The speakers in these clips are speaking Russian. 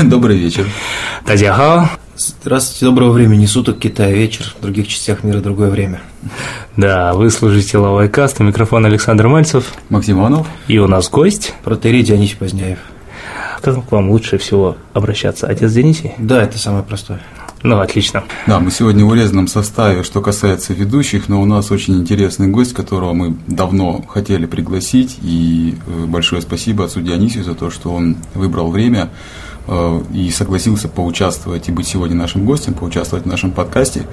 Добрый вечер. Тадяхао. Здравствуйте, доброго времени суток, Китай вечер, в других частях мира другое время. Да, вы служите Лавайкаст, микрофон Александр Мальцев. Максим Иванов. И у нас гость. Протерей Дионисий Поздняев. Как к вам лучше всего обращаться? Отец Дионисий? Да, это самое простое. Ну, отлично. Да, мы сегодня в урезанном составе, что касается ведущих, но у нас очень интересный гость, которого мы давно хотели пригласить, и э, большое спасибо отцу Дионисию за то, что он выбрал время и согласился поучаствовать и быть сегодня нашим гостем, поучаствовать в нашем подкасте.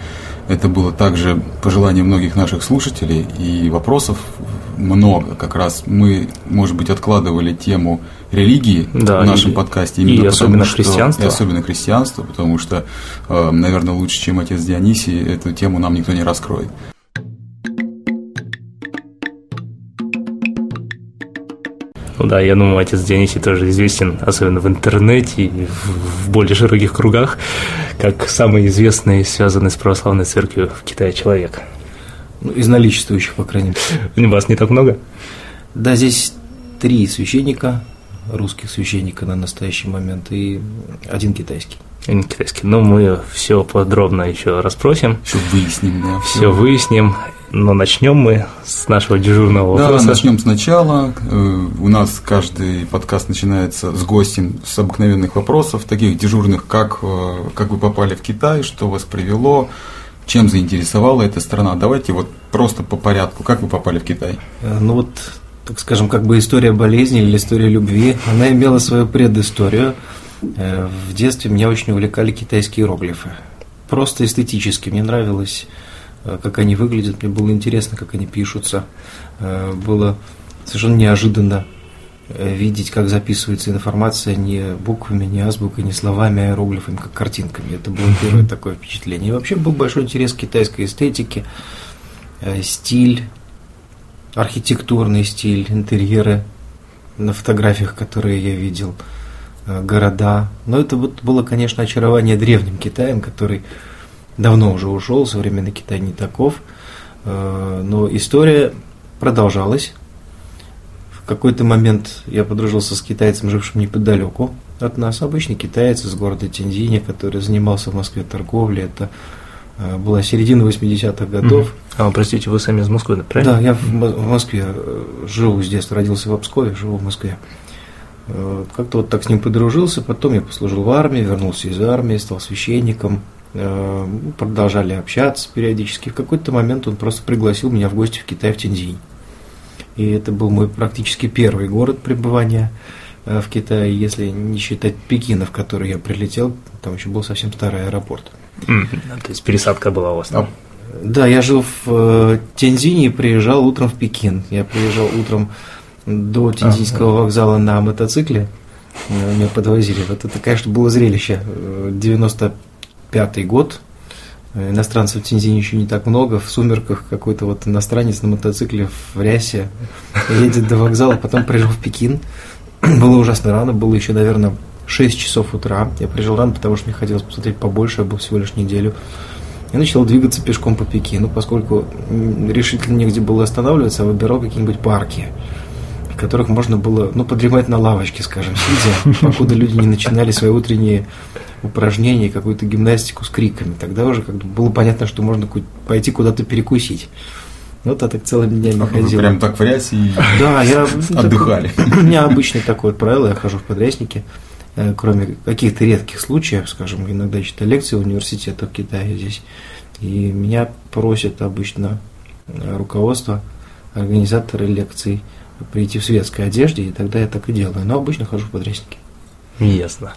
Это было также пожелание многих наших слушателей, и вопросов много. Как раз мы, может быть, откладывали тему религии да, в нашем и, подкасте. Именно и потому, особенно что, христианство. И особенно христианство, потому что, э, наверное, лучше, чем отец Дионисий, эту тему нам никто не раскроет. Ну да, я думаю, отец Дионисий тоже известен, особенно в интернете и в более широких кругах, как самый известный, связанный с православной церковью в Китае человек. Ну, из наличествующих, по крайней мере. У вас не так много? Да, здесь три священника, русских священника на настоящий момент, и один китайский. Один китайский. Но мы все подробно еще расспросим. Все выясним, да. Все выясним. Но начнем мы с нашего дежурного да, вопроса. Да, начнем сначала. Э, у нас каждый подкаст начинается с гостем с обыкновенных вопросов, таких дежурных, как, э, как вы попали в Китай, что вас привело, чем заинтересовала эта страна. Давайте вот просто по порядку. Как вы попали в Китай? Э, ну вот, так скажем, как бы история болезни или история любви, она имела свою предысторию. В детстве меня очень увлекали китайские иероглифы. Просто эстетически мне нравилось как они выглядят, мне было интересно, как они пишутся. Было совершенно неожиданно видеть, как записывается информация не буквами, не азбукой, не словами, а иероглифами, как картинками. Это было первое такое впечатление. И вообще был большой интерес к китайской эстетике, стиль, архитектурный стиль, интерьеры на фотографиях, которые я видел, города. Но это вот было, конечно, очарование древним Китаем, который давно уже ушел, современный Китай не таков, но история продолжалась. В какой-то момент я подружился с китайцем, жившим неподалеку от нас, обычный китаец из города Тензине, который занимался в Москве торговлей, это была середина 80-х годов. А, простите, вы сами из Москвы, правильно? Да, я в Москве живу с детства, родился в Обскове, живу в Москве. Как-то вот так с ним подружился, потом я послужил в армии, вернулся из армии, стал священником, продолжали общаться периодически. В какой-то момент он просто пригласил меня в гости в Китай, в Тинзинь. И это был мой практически первый город пребывания в Китае, если не считать Пекина, в который я прилетел, там еще был совсем старый аэропорт. Mm, то есть пересадка была у вас там? Да, я жил в Тензине и приезжал утром в Пекин. Я приезжал утром до Тензинского ага. вокзала на мотоцикле, меня подвозили. Вот это, конечно, было зрелище. 90 пятый год. Иностранцев в Тинзине еще не так много. В сумерках какой-то вот иностранец на мотоцикле в рясе едет до вокзала, потом приезжал в Пекин. Было ужасно рано, было еще, наверное, 6 часов утра. Я приезжал рано, потому что мне хотелось посмотреть побольше, я был всего лишь неделю. Я начал двигаться пешком по Пекину, поскольку решительно негде было останавливаться, а выбирал какие-нибудь парки, в которых можно было, ну, подремать на лавочке, скажем, сидя, покуда люди не начинали свои утренние упражнения, какую-то гимнастику с криками. Тогда уже как бы было понятно, что можно пойти куда-то перекусить. Вот а так целыми днями а ходил. Прям так в рясе и да, я, отдыхали. У меня обычное такое правило, я хожу в подряснике, кроме каких-то редких случаев, скажем, иногда читаю лекции в университетах Китая здесь, и меня просят обычно руководство, организаторы лекций прийти в светской одежде, и тогда я так и делаю. Но обычно хожу в подряснике. Ясно.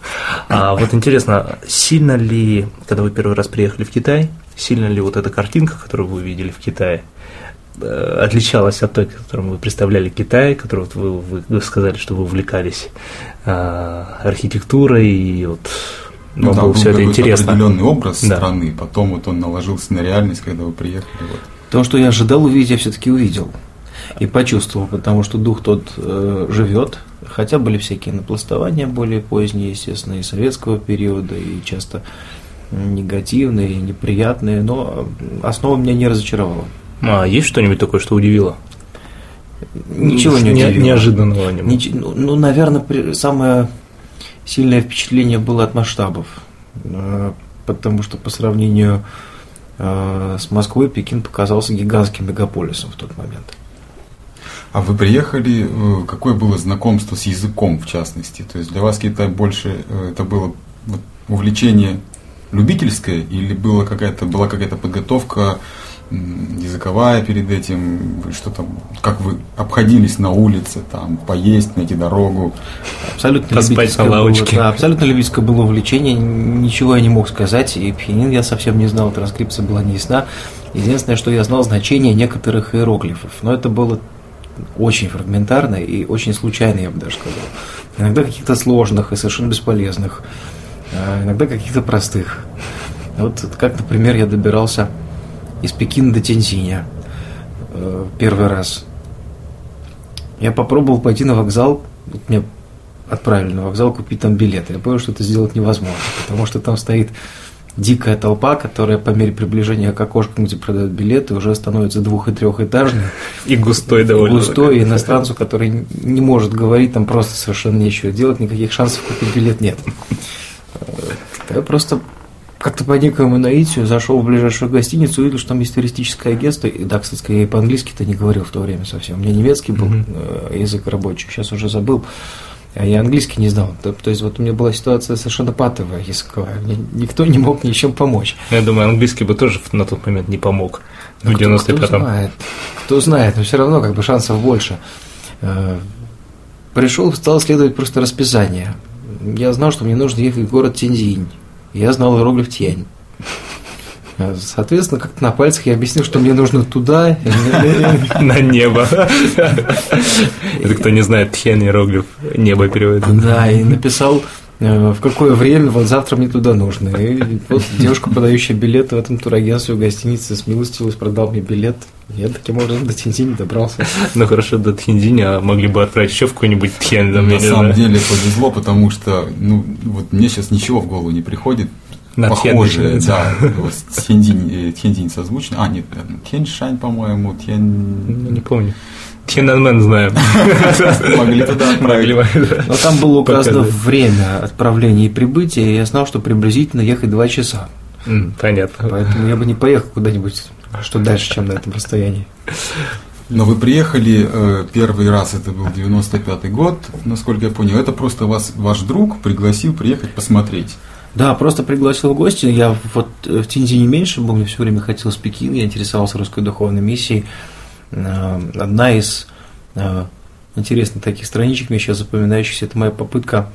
А вот интересно, сильно ли, когда вы первый раз приехали в Китай, сильно ли вот эта картинка, которую вы увидели в Китае, отличалась от той, которую вы представляли Китай, которую вот вы, вы сказали, что вы увлекались а, архитектурой и вот ну, да, было все это интересно. определенный образ да. страны, потом вот он наложился на реальность, когда вы приехали. Вот. То, что я ожидал увидеть, я все-таки увидел и почувствовал, потому что дух тот э, живет, хотя были всякие напластования более поздние, естественно, и советского периода, и часто негативные, неприятные, но основа меня не разочаровала. А есть что-нибудь такое, что удивило? Ничего не удивило. Неожиданного не Нич... Ну, ну, наверное, самое сильное впечатление было от масштабов, э, потому что по сравнению э, с Москвой Пекин показался гигантским мегаполисом в тот момент. А вы приехали, э, какое было знакомство с языком в частности? То есть для вас Китай больше это было увлечение любительское или была какая-то была какая-то подготовка языковая перед этим, что там, как вы обходились на улице, там, поесть, найти дорогу. Абсолютно любительское, было, да, абсолютно любительское было увлечение, ничего я не мог сказать, и пхенин я совсем не знал, транскрипция была не ясна. Единственное, что я знал значение некоторых иероглифов, но это было очень фрагментарно и очень случайно, я бы даже сказал. Иногда каких-то сложных и совершенно бесполезных, а иногда каких-то простых. Вот как, например, я добирался из Пекина до Тензиня э, первый раз. Я попробовал пойти на вокзал, вот меня отправили на вокзал купить там билеты. Я понял, что это сделать невозможно, потому что там стоит дикая толпа, которая по мере приближения к окошкам, где продают билеты, уже становится двух- и трехэтажной. И густой довольно. Густой, и иностранцу, который не может говорить, там просто совершенно нечего делать, никаких шансов купить билет нет. Э, я просто как-то по некоему наитию зашел в ближайшую гостиницу, увидел, что там есть туристическое агентство. И, да, кстати, я и по-английски-то не говорил в то время совсем. У меня немецкий был mm-hmm. язык рабочий, сейчас уже забыл. А я английский не знал. То, то есть вот у меня была ситуация совершенно патовая языковая. Мне никто не мог ничем помочь. Я думаю, английский бы тоже на тот момент не помог. Ну, в 95 кто, кто знает, кто знает, но все равно как бы шансов больше. Э, Пришел, стал следовать просто расписание. Я знал, что мне нужно ехать в город Тензинь. Я знал иероглиф тень. Соответственно, как-то на пальцах я объяснил, что мне нужно туда. На небо. Это кто не знает, тхен иероглиф небо переводится. Да, и написал Э, в какое время, вот завтра мне туда нужно. И вот девушка, продающая билеты в этом турагентстве в гостинице, смилостилась, продал мне билет. Я таким образом до Тинзини добрался. Ну хорошо, до Тинзини, а могли бы отправить еще в какой-нибудь Тхен. На самом деле повезло, потому что ну, вот мне сейчас ничего в голову не приходит. На похожее, да, вот Тхендинь, Тхендинь созвучно. А, нет, Тхеншань, по-моему, Тхен... Ну, не помню. Тьянанмен знаем. Могли туда отправить. Но там было указано время отправления и прибытия, и я знал, что приблизительно ехать два часа. Понятно. Поэтому я бы не поехал куда-нибудь, что дальше, чем на этом расстоянии. Но вы приехали э, первый раз, это был 95-й год, насколько я понял. Это просто вас ваш друг пригласил приехать посмотреть. Да, просто пригласил в гости. Я вот в Тинзи не меньше был, мне все время хотел с Пекин, я интересовался русской духовной миссией. Э, одна из э, интересных таких страничек, мне сейчас запоминающихся, это моя попытка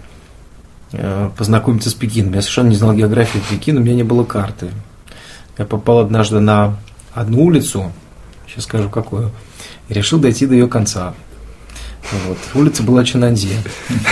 э, познакомиться с Пекином. Я совершенно не знал географии Пекина, у меня не было карты. Я попал однажды на одну улицу, сейчас скажу какую, и решил дойти до ее конца. Вот. Улица была Чинанзи.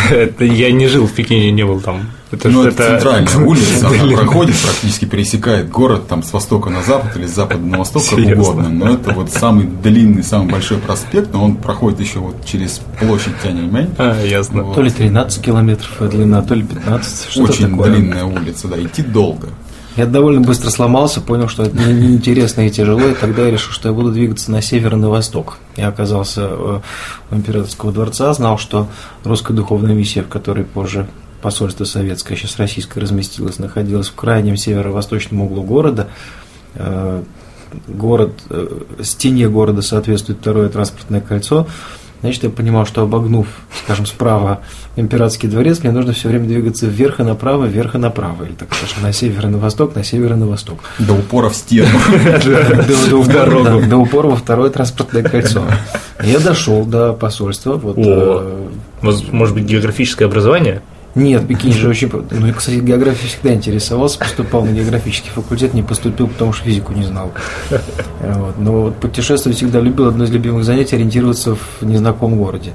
Это я не жил в Пекине, не был там. Это, ну, это, это центральная улица, она проходит, практически пересекает город там с востока на запад или с запада на восток, как угодно. Но это вот самый длинный, самый большой проспект, но он проходит еще вот через площадь Тяньаньмэнь. А, ясно. Вот. То ли 13 километров длина, то ли 15. Что Очень такое? длинная улица, да, идти долго. Я довольно быстро сломался, понял, что это неинтересно и тяжело, и тогда я решил, что я буду двигаться на север и на восток. Я оказался э, у императорского дворца, знал, что русская духовная миссия, в которой позже посольство советское, сейчас российское разместилось, находилась в крайнем северо-восточном углу города. Э, город, э, стене города соответствует второе транспортное кольцо – Значит, я понимал, что обогнув, скажем, справа императорский дворец, мне нужно все время двигаться вверх и направо, вверх и направо. Или так скажем, на север и на восток, на север и на восток. До упора в стену. До упора во второе транспортное кольцо. Я дошел до посольства. Э, может быть, географическое образование? Нет, Пекин же очень... Ну, я, кстати, географией всегда интересовался, поступал на географический факультет, не поступил, потому что физику не знал. Вот. Но вот путешествовать всегда любил, одно из любимых занятий – ориентироваться в незнакомом городе.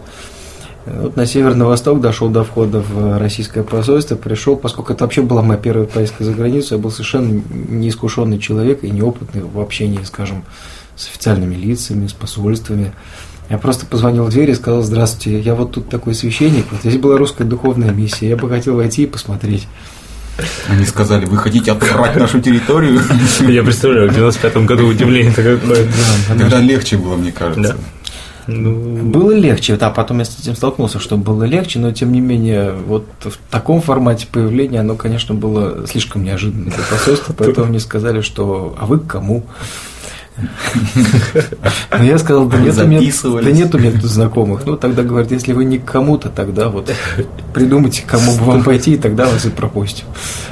Вот на север, на восток дошел до входа в российское посольство, пришел, поскольку это вообще была моя первая поездка за границу, я был совершенно неискушенный человек и неопытный в общении, скажем, с официальными лицами, с посольствами. Я просто позвонил в дверь и сказал, здравствуйте, я вот тут такой священник, вот здесь была русская духовная миссия, я бы хотел войти и посмотреть. Они сказали, вы хотите отобрать нашу территорию? Я представляю, в 95-м году удивление такое. Тогда легче было, мне кажется. Ну... Было легче, да, потом я с этим столкнулся, что было легче, но тем не менее, вот в таком формате появления оно, конечно, было слишком неожиданно для посольства, поэтому мне сказали, что «а вы к кому?» Но я сказал, да нет, у меня, да нет у меня тут знакомых. Ну, тогда говорят, если вы не к кому-то, тогда вот придумайте, кому бы вам пойти, и тогда вас и пропустим.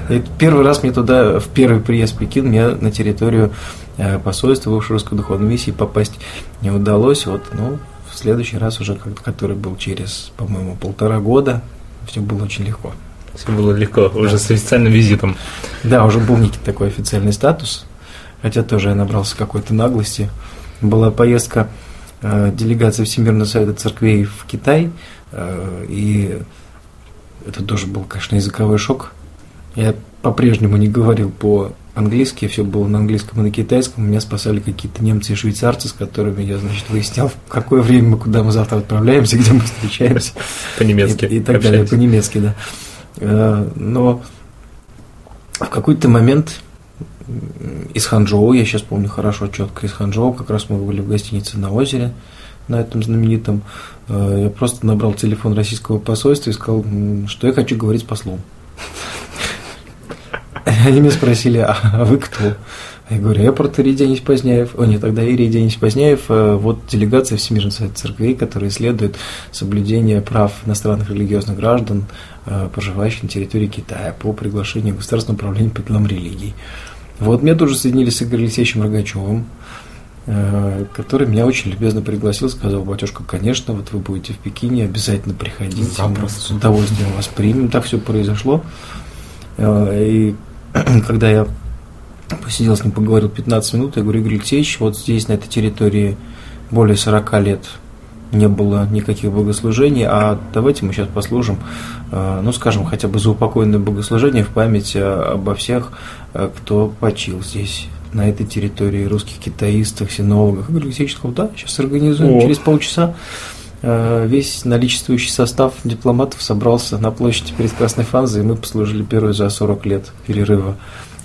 И первый раз мне туда, в первый приезд в Пекин, мне на территорию э, посольства в русской духовной миссии попасть не удалось. Вот, ну, в следующий раз уже, который был через, по-моему, полтора года, все было очень легко. Все было легко, уже с официальным визитом. Да, уже был некий такой официальный статус хотя тоже я набрался какой-то наглости. Была поездка э, делегации Всемирного совета церквей в Китай, э, и это тоже был, конечно, языковой шок. Я по-прежнему не говорил по-английски, все было на английском и на китайском. Меня спасали какие-то немцы и швейцарцы, с которыми я, значит, выяснял, в какое время мы, куда мы завтра отправляемся, где мы встречаемся. По-немецки. И, и так далее, по-немецки, да. Э, но в какой-то момент из Ханчжоу, я сейчас помню хорошо, четко из Ханчжоу, как раз мы были в гостинице на озере, на этом знаменитом. Э, я просто набрал телефон российского посольства и сказал, что я хочу говорить с послом. Они меня спросили, а вы кто? Я говорю, я протеерей Денис Поздняев. О, нет, тогда Ирий Денис Поздняев. Э, вот делегация Всемирного совета церквей, которая исследует соблюдение прав иностранных религиозных граждан, э, проживающих на территории Китая по приглашению Государственного управления по делам религий. Вот меня тоже соединили с Игорем Алексеевичем Рогачевым, э, который меня очень любезно пригласил, сказал, батюшка, конечно, вот вы будете в Пекине, обязательно приходите, мы с удовольствием вас примем. Так все произошло. Э, и когда я посидел с ним, поговорил 15 минут, я говорю, Игорь Алексеевич, вот здесь, на этой территории, более 40 лет не было никаких богослужений, а давайте мы сейчас послужим, э, ну, скажем, хотя бы за упокойное богослужение в память э, обо всех, э, кто почил здесь, на этой территории, русских китаистах, синологах. Сказал, да, сейчас организуем, О. через полчаса весь наличествующий состав дипломатов собрался на площади перед Красной Фанзой, и мы послужили первые за 40 лет перерыва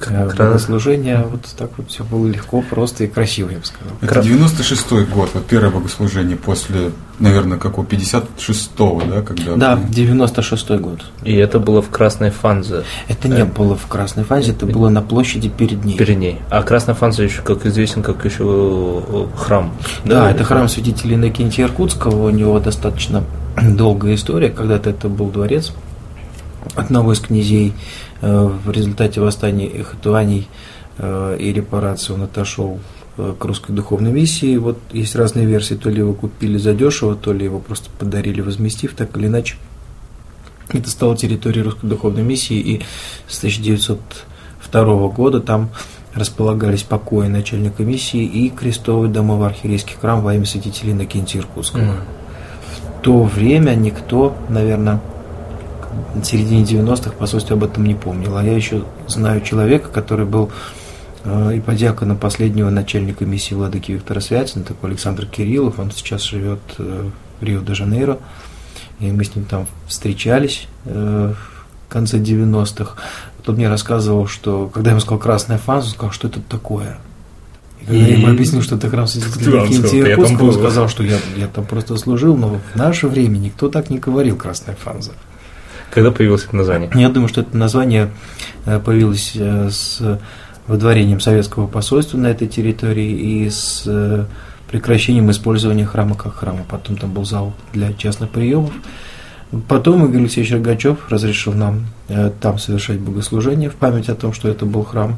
богослужение, вот так вот все было легко, просто и красиво, я бы сказал. Это 96-й год, вот первое богослужение после, наверное, какого, 56-го, да, когда? Да, 96-й год. И это было в Красной Фанзе? Это не было в Красной Фанзе, это было на площади перед ней. Перед ней. А Красная Фанза еще, как известен, как еще э, храм. Да, да это храм святителя Иннокентия Иркутского, у него достаточно долгая история, когда-то это был дворец одного из князей, Э, в результате восстания Эхотуаней э, и репарации он отошел э, к русской духовной миссии. Вот есть разные версии, то ли его купили задешево, то ли его просто подарили, возместив, так или иначе. Это стало территорией русской духовной миссии, и с 1902 года там располагались покои начальника миссии и крестовый домовой архиерейский храм во имя святителя Иннокентия Иркутского. Mm. В то время никто, наверное, в середине 90-х посольство об этом не помнило. А я еще знаю человека, который был э, и подьяконом последнего начальника миссии владыки Виктора Святина, такой Александр Кириллов, он сейчас живет э, в Рио-де-Жанейро, и мы с ним там встречались э, в конце 90-х. Он мне рассказывал, что когда я ему сказал «Красная фаза», он сказал, что это такое. И когда я ему объяснил, что это храм святителя Иркутского, он сказал, что я, я там просто служил, но в наше время никто так не говорил «Красная фанза». Когда появилось это название? Я думаю, что это название э, появилось э, с выдворением советского посольства на этой территории и с э, прекращением использования храма как храма. Потом там был зал для частных приемов. Потом Игорь Алексеевич Рогачев разрешил нам там совершать богослужение в память о том, что это был храм.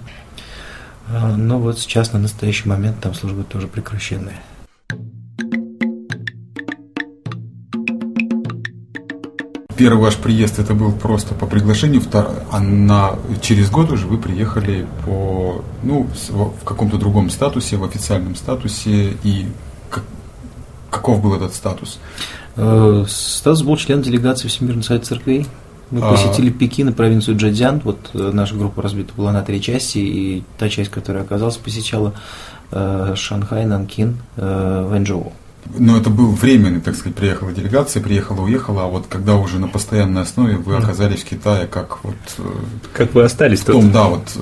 Но вот сейчас на настоящий момент там службы тоже прекращенные. Первый ваш приезд это был просто по приглашению, а на, через год уже вы приехали по, ну, в каком-то другом статусе, в официальном статусе, и как, каков был этот статус? Э, статус был член делегации Всемирного совета церквей. Мы а... посетили Пекин и провинцию Джадзян. Вот э, наша группа разбита была на три части, и та часть, которая оказалась, посещала э, Шанхай, Нанкин, Вэнчжоу. Но это был временный, так сказать, приехала делегация, приехала, уехала, а вот когда уже на постоянной основе вы оказались в Китае, как вот... Э, как вы остались в том, тут? Да, вот... Э,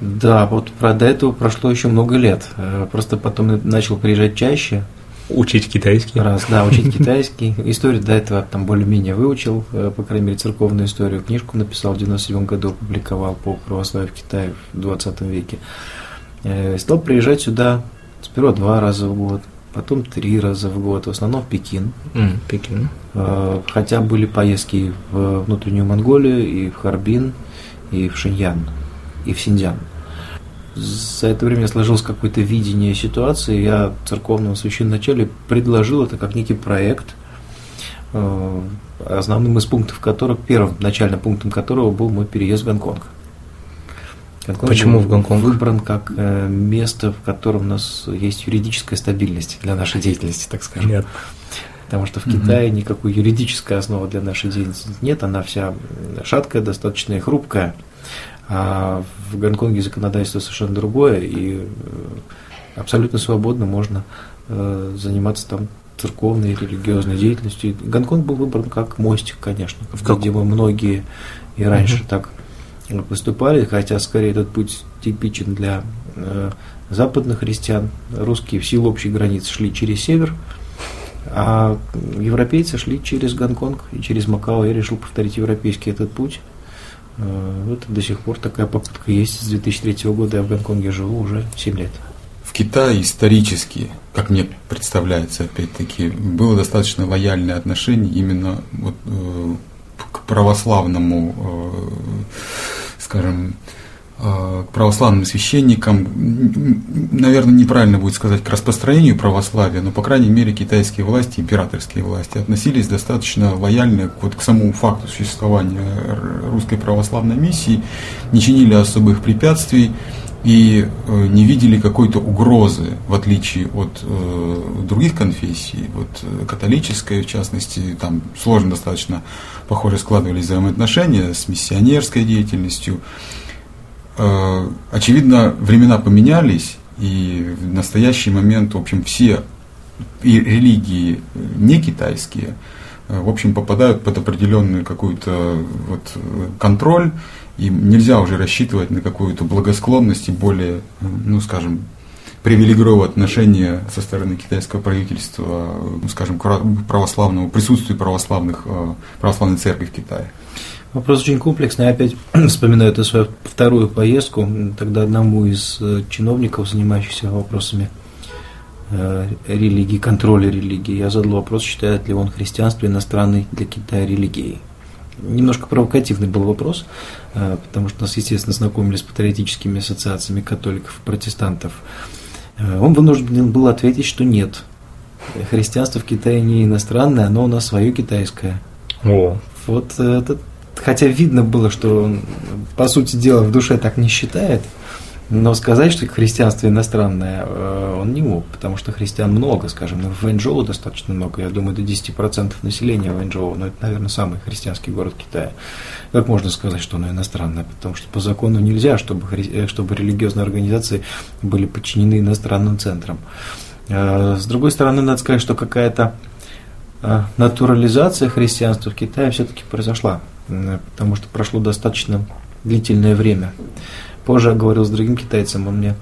да, вот про до этого прошло еще много лет. Э, просто потом начал приезжать чаще. Учить китайский. Раз, да, учить китайский. Историю до этого там более-менее выучил, по крайней мере, церковную историю. Книжку написал в 97 году, публиковал по православию в Китае в 20 веке. Стал приезжать сюда сперва два раза в год, потом три раза в год, в основном в Пекин. Mm, Пекин. Э, хотя были поездки в внутреннюю Монголию, и в Харбин, и в Шиньян, и в Синьцзян. За это время сложилось какое-то видение ситуации. Я церковному священначале предложил это как некий проект, э, основным из пунктов которых, первым начальным пунктом которого был мой переезд в Гонконг. Гонконг Почему в Гонконг? Выбран как э, место, в котором у нас есть юридическая стабильность для нашей деятельности, так скажем. Нет. Потому что в Китае угу. никакой юридической основы для нашей деятельности нет, она вся шаткая, достаточно и хрупкая. А в Гонконге законодательство совершенно другое, и э, абсолютно свободно можно э, заниматься там церковной, религиозной деятельностью. Гонконг был выбран как мостик, конечно, в как... где мы многие и раньше угу. так поступали, хотя скорее этот путь типичен для э, западных христиан. Русские в силу общей границы шли через север, а европейцы шли через Гонконг и через Макао. Я решил повторить европейский этот путь. Э, это до сих пор такая попытка есть. С 2003 года я в Гонконге живу уже 7 лет. В Китае исторически, как мне представляется, опять-таки, было достаточно лояльное отношение именно вот, э, к православному, э, скажем, Э, к православным священникам, наверное, неправильно будет сказать к распространению православия, но, по крайней мере, китайские власти, императорские власти относились достаточно лояльно вот к самому факту существования русской православной миссии, не чинили особых препятствий и э, не видели какой-то угрозы, в отличие от э, других конфессий, вот э, католической в частности, там сложно достаточно, похоже, складывались взаимоотношения с миссионерской деятельностью, Э, очевидно, времена поменялись, и в настоящий момент, в общем, все и религии не китайские, э, в общем, попадают под определенный какой-то вот контроль, и нельзя уже рассчитывать на какую-то благосклонность и более, ну, скажем, привилегированное отношение со стороны китайского правительства, ну, скажем, к православному присутствию православных, э, православной церкви в Китае. Вопрос очень комплексный. Я опять вспоминаю эту свою вторую поездку. Тогда одному из э, чиновников, занимающихся вопросами э, религии, контроля религии, я задал вопрос, считает ли он христианство иностранной для Китая религией. Немножко провокативный был вопрос, э, потому что нас, естественно, знакомили с патриотическими ассоциациями католиков и протестантов. Он вынужден был ответить, что нет. Христианство в Китае не иностранное, оно у нас свое китайское. О. Вот этот хотя видно было, что он, по сути дела, в душе так не считает, но сказать, что христианство иностранное, э, он не мог, потому что христиан много, скажем, в Вэньчжоу достаточно много, я думаю, до 10% населения Вэньчжоу, но это, наверное, самый христианский город Китая. Как можно сказать, что оно иностранное? Потому что по закону нельзя, чтобы. Э, чтобы религиозные организации были подчинены иностранным центрам. Э, с другой стороны, надо сказать, что какая-то натурализация христианства в Китае все-таки произошла потому что прошло достаточно длительное время. Позже я говорил с другим китайцем, он мне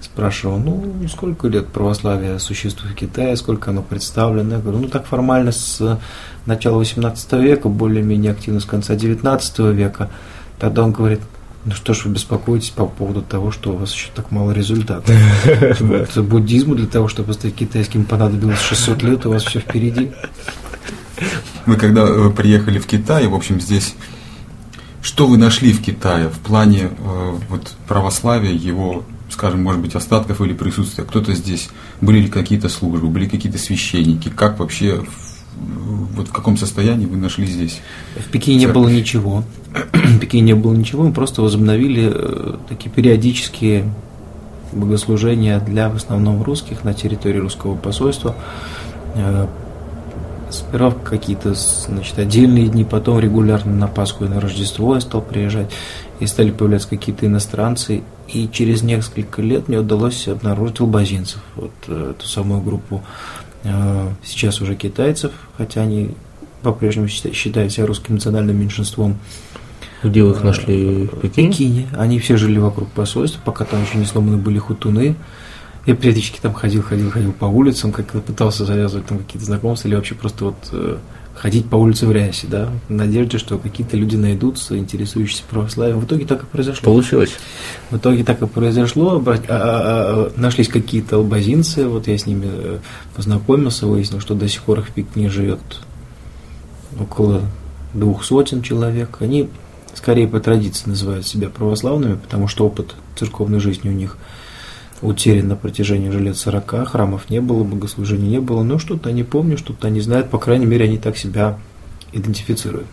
спрашивал, ну, сколько лет православия существует в Китае, сколько оно представлено. Я говорю, ну, так формально с начала 18 века, более-менее активно с конца 19 века. Тогда он говорит, ну что ж вы беспокоитесь по поводу того, что у вас еще так мало результатов. Буддизму для того, чтобы стать китайским, понадобилось 600 лет, у вас все впереди. Вы когда э, приехали в Китай, в общем, здесь что вы нашли в Китае в плане э, вот, православия, его, скажем, может быть, остатков или присутствия? Кто-то здесь, были ли какие-то службы, были какие-то священники? Как вообще, вот в каком состоянии вы нашли здесь? В Пекине не было ничего. В Пекине не было ничего, мы просто возобновили э, такие периодические богослужения для в основном русских на территории русского посольства э, Сперва какие-то значит, отдельные дни, потом регулярно на Пасху и на Рождество я стал приезжать, и стали появляться какие-то иностранцы. И через несколько лет мне удалось обнаружить албазинцев, вот э, эту самую группу э, сейчас уже китайцев, хотя они по-прежнему считают себя русским национальным меньшинством. Где вы их нашли? В Пекине? Пекине. Они все жили вокруг посольства, пока там еще не сломаны были хутуны. Я периодически там ходил, ходил, ходил по улицам, как пытался завязывать там какие-то знакомства или вообще просто вот э, ходить по улице в рясе, да, в надежде, что какие-то люди найдутся, интересующиеся православием. В итоге так и произошло. Получилось. В итоге так и произошло. А, а, а, нашлись какие-то албазинцы, вот я с ними э, познакомился, выяснил, что до сих пор их в Пекине живет около двух сотен человек. Они скорее по традиции называют себя православными, потому что опыт церковной жизни у них утерян на протяжении уже лет 40, храмов не было, богослужений не было, но что-то они помнят, что-то они знают, по крайней мере, они так себя идентифицируют.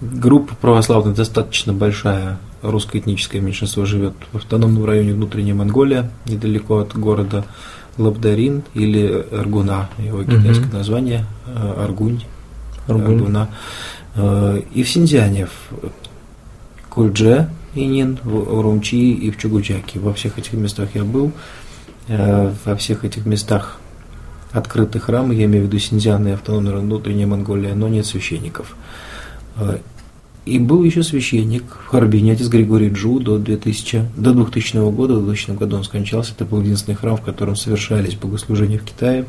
Группа православных достаточно большая, русское этническое меньшинство живет в автономном районе внутренняя Монголия, недалеко от города Лабдарин или Аргуна, его китайское угу. название, э, Аргунь, Аргунь. Аргуна. Э, и в Синьцзяне, в Кульдже, Инин, в Урумчи и в Чугучаке. Во всех этих местах я был. Э, во всех этих местах открыты храмы, я имею в виду Синьцзян и автономная внутренняя Монголия, но нет священников. Э, и был еще священник в Харбине, отец Григорий Джу, до, 2000, до 2000 года, в 2000 году он скончался. Это был единственный храм, в котором совершались богослужения в Китае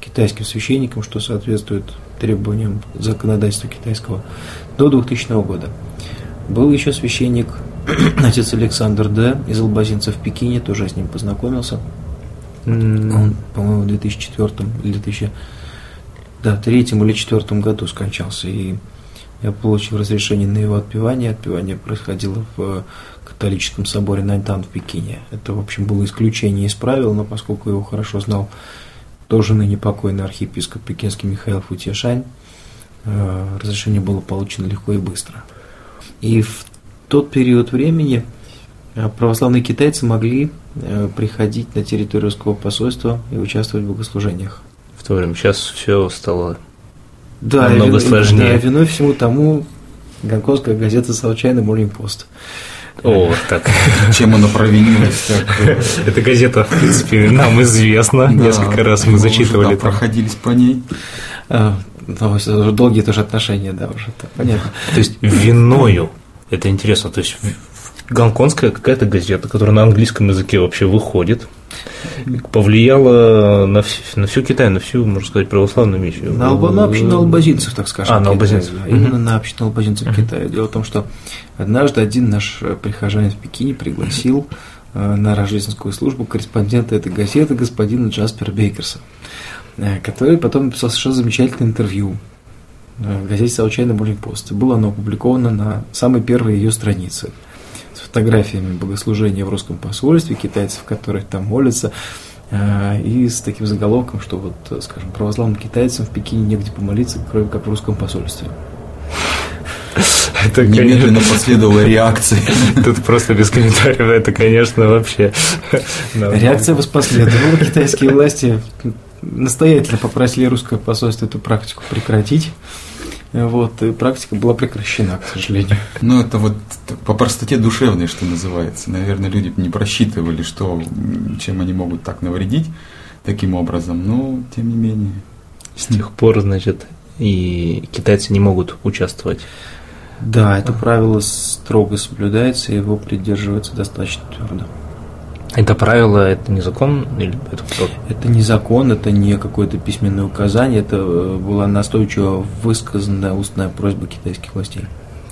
китайским священникам, что соответствует требованиям законодательства китайского, до 2000 года. Был еще священник отец Александр Д. из Албазинца в Пекине, тоже я с ним познакомился. Он, по-моему, в 2004 или 2000, да, третьем или четвертом году скончался. И я получил разрешение на его отпевание. Отпевание происходило в католическом соборе Наньтан в Пекине. Это, в общем, было исключение из правил, но поскольку его хорошо знал тоже ныне покойный архиепископ пекинский Михаил Футешань, э, разрешение было получено легко и быстро. И в тот период времени э, православные китайцы могли э, приходить на территорию русского посольства и участвовать в богослужениях. В то время сейчас все стало да, намного вин, сложнее. Да, виной всему тому гонконгская газета «Случайный Morning Post». О, так. Чем она провинилась? Так. Эта газета, в принципе, нам известна. Несколько раз мы зачитывали. проходились по ней. А, долгие тоже отношения, да, уже понятно. То есть виною это интересно. То есть гонконгская какая-то газета, которая на английском языке вообще выходит, повлияла на, вс- на всю Китай, на всю, можно сказать, православную миссию. На, алба, на общину албазинцев, так скажем. А, на албазинцев. Китае, да, именно на общину албазинцев uh-huh. Китая. Дело в том, что однажды один наш прихожанин в Пекине пригласил э, на рождественскую службу корреспондента этой газеты господина Джаспера Бейкерса, э, который потом написал совершенно замечательное интервью Э, в газете «Случайный Morning Post». Было оно опубликовано на самой первой ее странице с фотографиями богослужения в русском посольстве, китайцев, которые там молятся, э, и с таким заголовком, что вот, скажем, православным китайцам в Пекине негде помолиться, кроме как в русском посольстве. Это, Немедленно конечно... последовала реакция. Тут просто без комментариев, это, конечно, вообще... Реакция воспоследовала. Китайские власти настоятельно попросили русское посольство эту практику прекратить. Вот, и практика была прекращена, к сожалению. Ну, это вот по простоте душевной, что называется. Наверное, люди не просчитывали, что, чем они могут так навредить таким образом, но тем не менее. С тех пор, значит, и китайцы не могут участвовать. Да, это правило строго соблюдается, и его придерживается достаточно твердо. Это правило, это не закон или это кто? Это не закон, это не какое-то письменное указание, это э, была настойчиво высказанная устная просьба китайских властей.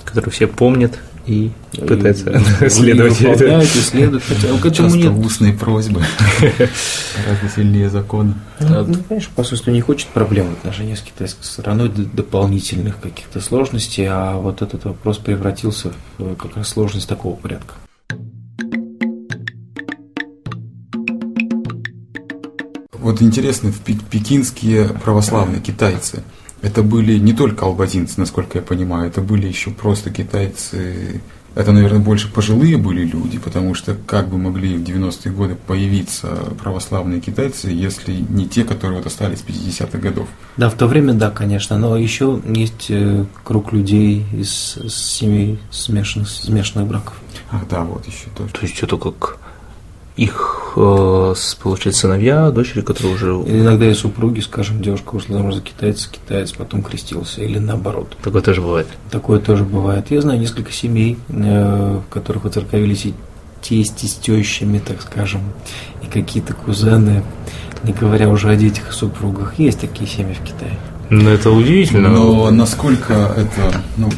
Которую все помнят и пытаются и, следовать. И выполняют, и следуют, хотя к этому нет. устные просьбы гораздо сильнее закона. Ну, ну, конечно, посольство не хочет проблем в отношениях с китайской стороной, дополнительных каких-то сложностей, а вот этот вопрос превратился в как раз сложность такого порядка. Вот интересно, пекинские православные китайцы, это были не только албазинцы, насколько я понимаю, это были еще просто китайцы, это, наверное, больше пожилые были люди, потому что как бы могли в 90-е годы появиться православные китайцы, если не те, которые вот остались с 50-х годов? Да, в то время, да, конечно, но еще есть э, круг людей из семей смешанных, смешанных браков. Ах, да, вот еще тоже. То есть это как их, получается, сыновья, дочери, которые уже... Иногда и супруги, скажем, девушка вышла замуж за китайца, китаец потом крестился, или наоборот. Такое тоже бывает? Такое тоже бывает. Я знаю несколько семей, э, в которых воцерковились и тести с тещами, так скажем, и какие-то кузены, не говоря уже о детях и супругах. Есть такие семьи в Китае. Ну, это удивительно. Но насколько это, ну,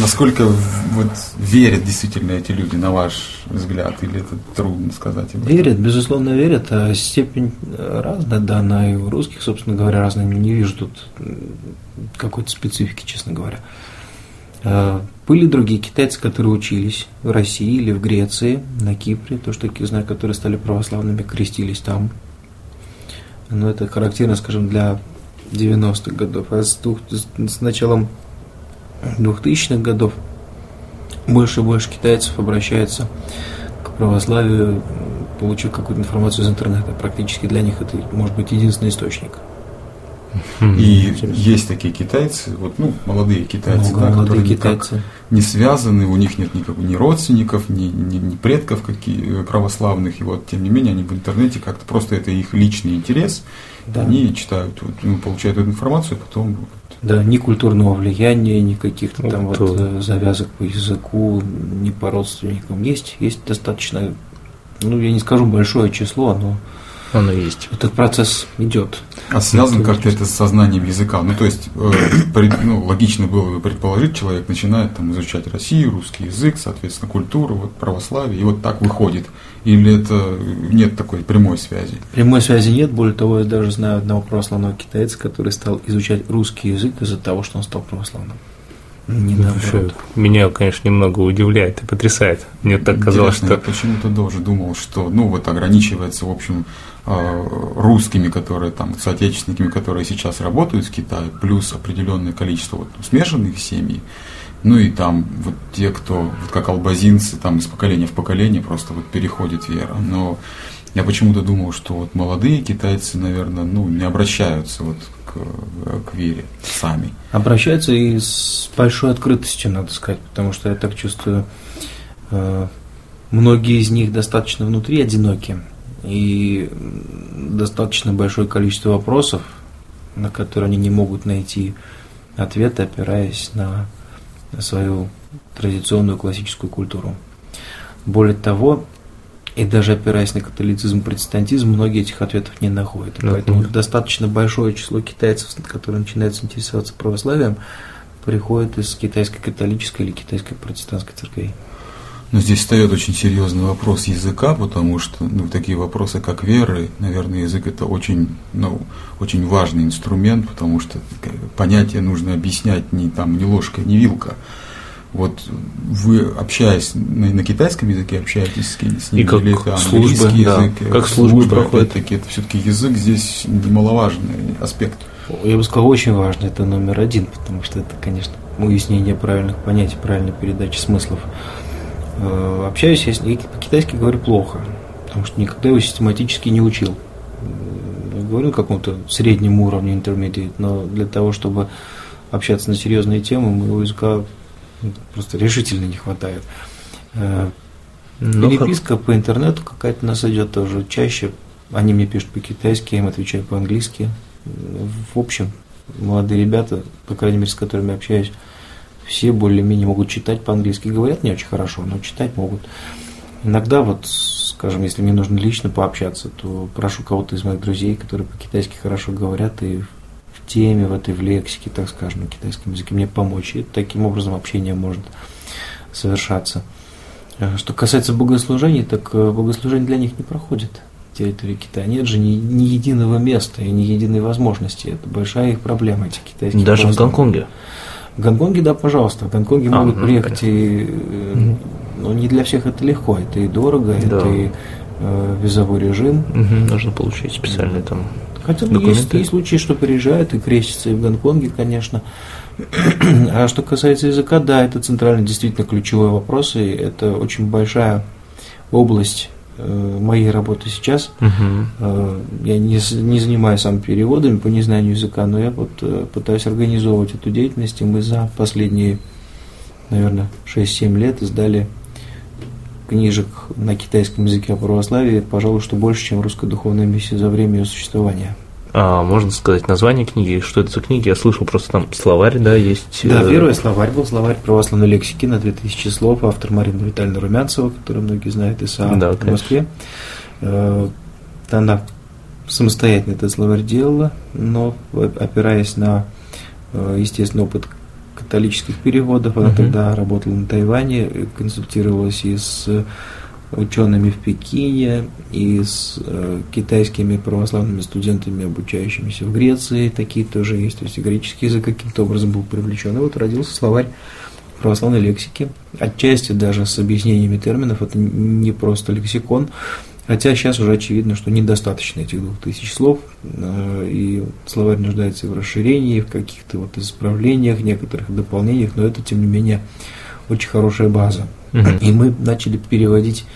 насколько вот верят действительно эти люди, на ваш взгляд, или это трудно сказать? Верят, безусловно, верят, а степень разная, да, она и у русских, собственно говоря, разная. Не вижу тут какой-то специфики, честно говоря. А, были другие китайцы, которые учились в России или в Греции, на Кипре, то, что такие знаю, которые стали православными, крестились там. Но это характерно, скажем, для 90-х годов, а с, двух, с началом 2000-х годов больше и больше китайцев обращаются к православию, получив какую-то информацию из интернета. Практически для них это может быть единственный источник. И есть такие китайцы, вот, ну, молодые китайцы, Много да, молодые которые китайцы. никак не связаны, у них нет никаких ни родственников, ни, ни, ни предков какие, православных, и вот, тем не менее, они в интернете как-то просто это их личный интерес, Да. они читают, вот, ну, получают эту информацию, а потом вот, Да, ни культурного влияния, ни каких-то там Вот вот то. э, завязок по языку, ни по родственникам. Есть, есть достаточно, ну, я не скажу большое число, но Оно есть. этот процесс идет. А связано как-то это с сознанием языка. Ну, то есть, э, пред- ну, логично было бы предположить, человек начинает там изучать Россию, русский язык, соответственно, культуру, вот, православие, и вот так выходит. Или это нет такой прямой связи? Прямой связи нет, более того, я даже знаю одного православного китайца, который стал изучать русский язык из-за того, что он стал православным. Не Ну, наоборот. вообще, меня, конечно, немного удивляет и потрясает. Мне так казалось, Интересно, что я почему-то тоже думал, что, ну, вот ограничивается, в общем, э, русскими, которые там, соотечественниками, которые сейчас работают в Китае, плюс определенное количество вот, смешанных семей, ну и там вот те, кто, вот как албазинцы, там из поколения в поколение просто вот переходит вера. Но я почему-то думал, что вот молодые китайцы, наверное, ну, не обращаются вот к, к вере сами. Обращаются и с большой открытостью, надо сказать, потому что я так чувствую, э, многие из них достаточно внутри одиноки, и достаточно большое количество вопросов, на которые они не могут найти ответа, опираясь на свою традиционную классическую культуру. Более того, и даже опираясь на католицизм, протестантизм, многие этих ответов не находят. И Да, Поэтому да. достаточно большое число китайцев, которые начинают интересоваться православием, приходят из китайской католической или китайской протестантской церквей. Но здесь встает очень серьезный вопрос языка, потому что ну, такие вопросы, как веры, наверное, язык это очень, ну, очень важный инструмент, потому что понятие нужно объяснять не, там, не ложка, не вилка. Вот вы, общаясь на, на китайском языке, общаетесь с, с ними, И как или это службы, английский да, язык, э, как службы проходят. опять-таки, это все-таки язык здесь немаловажный аспект. Я бы сказал, очень важно, это номер один, потому что это, конечно, уяснение правильных понятий, правильной передачи смыслов. Э, Общаюсь я с ней, по-китайски говорю плохо, потому что никогда его систематически не учил. Я говорю на каком-то среднем уровне intermediate, но для того, чтобы общаться на серьезные темы, моего языка просто решительно не хватает. Э, Ну, Переписка по интернету какая-то у нас идет тоже чаще. Они мне пишут по-китайски, я им отвечаю по-английски. В общем, молодые ребята, по крайней мере, с которыми общаюсь, все более-менее могут читать по-английски. Говорят не очень хорошо, но читать могут. Иногда вот, скажем, если мне нужно лично пообщаться, то прошу кого-то из моих друзей, которые по-китайски хорошо говорят и в теме, в этой в лексике, так скажем, на китайском языке, мне помочь. И таким образом общение может совершаться. Э, Что касается богослужений, так э, богослужение для них не проходит территории Китая. Нет же ни, ни единого места и ни единой возможности. Это большая их проблема, эти китайские Даже в. Гонконге. В Гонконге, да, пожалуйста. В Гонконге А, могут ну, приехать и... э. Но не для всех это легко. Это и дорого, Да. это и э, визовой режим. Мгм, Нужно получить специальный там. Хотя ну, есть, есть случаи, что приезжают и крестятся и в Гонконге, конечно. А что касается языка, да, это центрально действительно ключевой вопрос, и это очень большая область э, моей работы сейчас. Э, Я не, не занимаюсь сам переводами по незнанию языка, но я вот э, пытаюсь организовывать эту деятельность, и мы за последние, наверное, 6-7 лет издали книжек на китайском языке о православии, пожалуй, что больше, чем русская духовная миссия за время ее существования. А можно сказать название книги? Что это за книги? Я слышал просто там словарь, да, есть. Да, э, первый словарь был словарь православной лексики на 2000 слов, автор Марина Витальевна Румянцева, которую многие знают из САА да, в Москве. Э, она самостоятельно этот словарь делала, но опираясь на, э, естественно, опыт католических переводов, она uh-huh. тогда работала на Тайване, консультировалась и с учеными в Пекине, и с э, китайскими православными студентами, обучающимися в Греции, такие тоже есть, то есть и греческий язык каким-то образом был привлечен. И вот родился словарь православной лексики, отчасти даже с объяснениями терминов, это не просто лексикон, Хотя сейчас уже очевидно, что недостаточно этих двух тысяч слов, э, и словарь нуждается в расширении, в каких-то вот исправлениях, некоторых дополнениях, но это, тем не менее, очень хорошая база. Угу. И мы начали переводить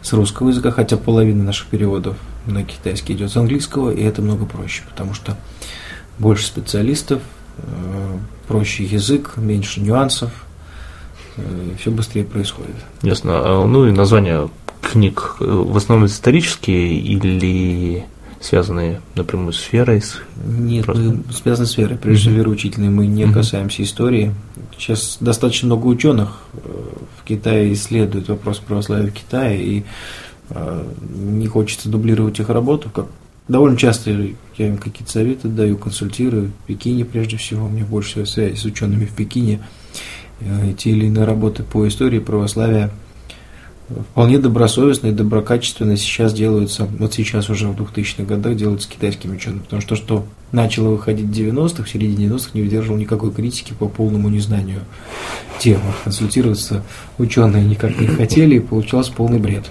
с русского языка, хотя половина наших переводов на китайский идет с английского, и это много проще, потому что больше специалистов, э, проще язык, меньше нюансов, э, все быстрее происходит. Ясно. А, ну и название книг э, в основном исторические или связанные напрямую с сферой? Нет, просто... мы связаны с сферой. Прежде всего, вероучительной мы не mm-hmm. касаемся истории. Сейчас достаточно много ученых э, в Китае исследуют вопрос православия в Китае, и э, не хочется дублировать их работу. Как довольно часто я им какие-то советы даю, консультирую. В Пекине, прежде всего, у меня больше всего связи с учеными в Пекине. Те или иные работы по истории православия – вполне добросовестно и доброкачественно сейчас делаются, вот сейчас уже в 2000-х годах делаются китайскими учеными, потому что то, что начало выходить в 90-х, в середине 90-х не выдерживал никакой критики по полному незнанию темы. Консультироваться ученые никак не хотели, и получался полный бред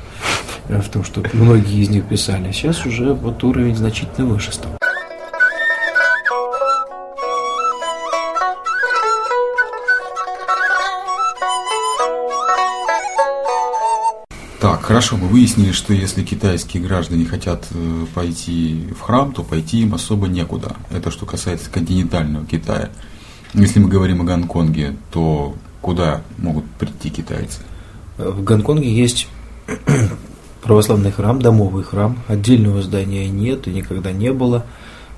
в том, что многие из них писали. Сейчас уже вот уровень значительно выше стал. Хорошо, мы выяснили, что если китайские граждане хотят э, пойти в храм, то пойти им особо некуда. Это что касается континентального Китая. Если мы говорим о Гонконге, то куда могут прийти китайцы? В Гонконге есть православный храм, домовый храм. Отдельного здания нет и никогда не было.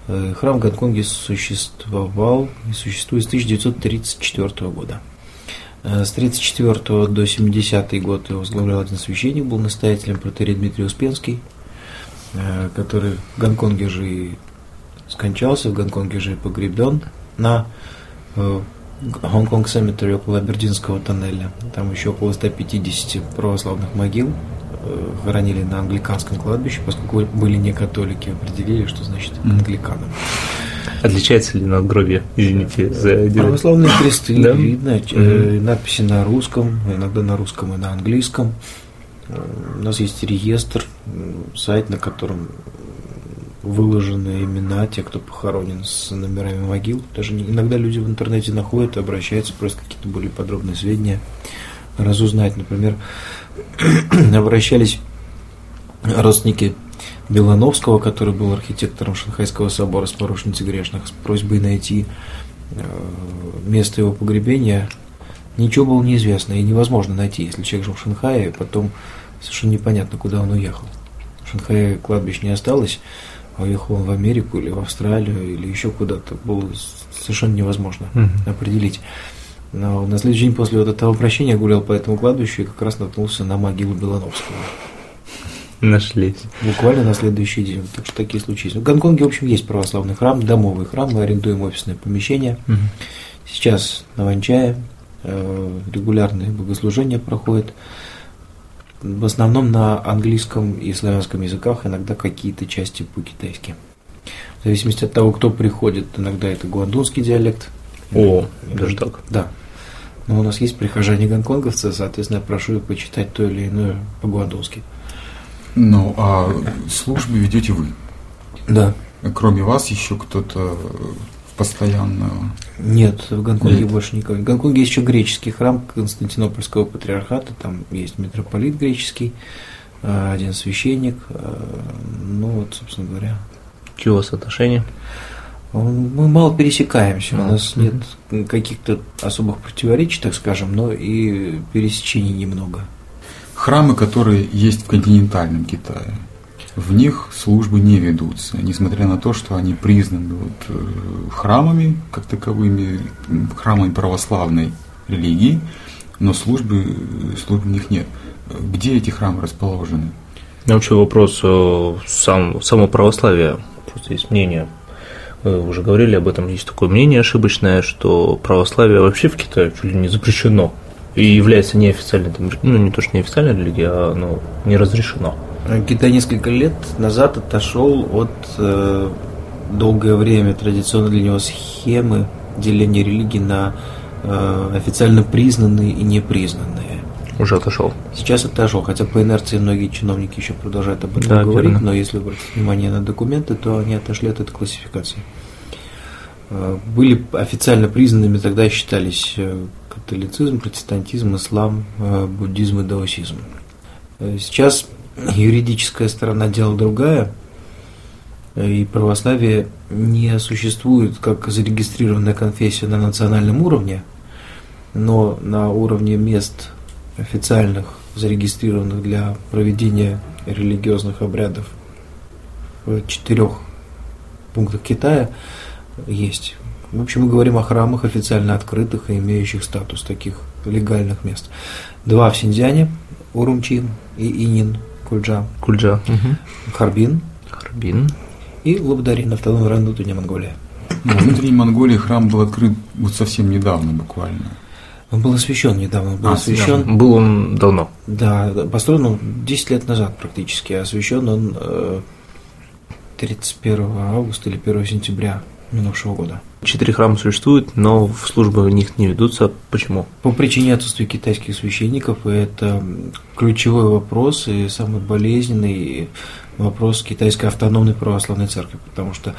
Э, храм в Гонконге существовал и существует с 1934 года. Э, с 34 до 70 год его возглавлял один священник, был настоятелем протерей Дмитрий Успенский, э, который в Гонконге же и скончался, в Гонконге же и погребен на Гонконг Cemetery около Абердинского тоннеля. Там еще около 150 православных могил э, хоронили на англиканском кладбище, поскольку были не католики, определили, что значит англиканам. Отличается ли надгробие, извините за Православные кресты, да? видно, mm надписи на русском, иногда на русском и на английском. Э, у нас есть реестр, сайт, на котором выложены имена тех, кто похоронен с номерами могил. Даже иногда люди в интернете находят, обращаются, просят какие-то более подробные сведения разузнать. Например, обращались родственники Белановского, который был архитектором Шанхайского собора с поручницей грешных, с просьбой найти э, место его погребения. Ничего было неизвестно и невозможно найти, если человек жил в Шанхае, потом совершенно непонятно, куда он уехал. В Шанхае кладбищ не осталось, а уехал он в Америку или в Австралию или еще куда-то. Было совершенно невозможно uh-huh. определить. Но на следующий день после вот этого обращения гулял по этому кладбищу и как раз наткнулся на могилу Белановского. Нашлись. Буквально на следующий день. Так что такие случаи. В Гонконге, в общем, есть православный храм, домовый храм. Мы арендуем офисное помещение. Угу. Сейчас на Ванчае э, регулярные богослужения проходят. В основном на английском и славянском языках, иногда какие-то части по-китайски. В зависимости от того, кто приходит, иногда это гуандунский диалект. О, даже так? Да. Но у нас есть прихожане гонконговцы, соответственно, я прошу их почитать то или иное по-гуандунски. Ну, а службы ведете вы? Да. Кроме вас еще кто-то постоянно? Нет, в Гонконге Нет. больше никого. В Гонконге есть еще греческий храм Константинопольского патриархата, там есть митрополит греческий, э, один священник, э, ну вот, собственно говоря. Какие у вас отношения? Мы мало пересекаемся, у нас нет каких-то особых противоречий, так скажем, но и пересечений немного храмы, которые есть в континентальном Китае? в них службы не ведутся, несмотря на то, что они признаны вот, э, храмами, как таковыми, храмами православной религии, но службы, службы в них нет. Где эти храмы расположены? Ну, вообще вопрос э, сам, само православие, просто есть мнение, вы уже говорили об этом, есть такое мнение ошибочное, что православие вообще в Китае чуть ли не запрещено и является неофициальной, ну не то, что неофициальной религией, а оно не разрешено. Китай несколько лет назад отошел от э, долгое время традиционно для него схемы деления религий на э, официально признанные и непризнанные. Уже отошел. Сейчас отошел, хотя по инерции многие чиновники еще продолжают об этом да, говорить, верно. но если обратить внимание на документы, то они отошли от этой классификации. Э, были официально признанными тогда считались э, католицизм, протестантизм, ислам, э, буддизм и даосизм. Сейчас юридическая сторона дела другая, и православие не существует как зарегистрированная конфессия на национальном уровне, но на уровне мест официальных, зарегистрированных для проведения религиозных обрядов в четырех пунктах Китая есть. В общем, мы говорим о храмах официально открытых и имеющих статус таких легальных мест. Два в Синьцзяне, Урумчи и Инин, Кульджа. Кульджа. Угу. Харбин. Харбин. И Лабдарин, автономный район внутренней Монголии. В внутренней Монголии храм был открыт вот совсем недавно буквально. Он был освящен недавно, был а, освящен. Был он давно. Да, построен он 10 лет назад практически, а освящен он 31 э, августа или 1 сентября минувшего года. Четыре храма существуют, но в службы в них не ведутся. Почему? По причине отсутствия китайских священников. И это ключевой вопрос и самый болезненный вопрос китайской автономной православной церкви, потому что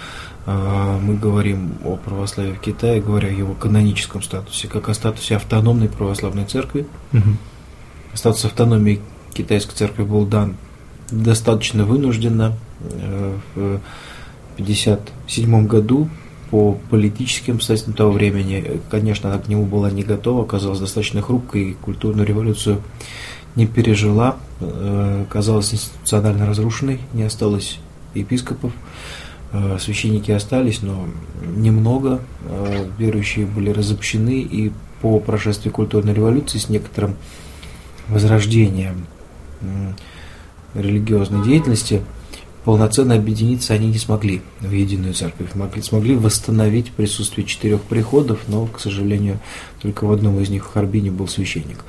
э, мы говорим о православии в Китае, говоря о его каноническом статусе, как о статусе автономной православной церкви. Угу. Статус автономии китайской церкви был дан достаточно вынужденно э, в 1957 году по политическим обстоятельствам того времени. Конечно, она к нему была не готова, оказалась достаточно хрупкой, и культурную революцию не пережила, э, оказалась институционально разрушенной, не осталось епископов, э, священники остались, но немного, э, верующие были разобщены, и по прошествии культурной революции с некоторым возрождением религиозной деятельности – полноценно объединиться они не смогли в единую церковь. Могли, смогли восстановить присутствие четырех приходов, но, к сожалению, только в одном из них в Харбине был священник.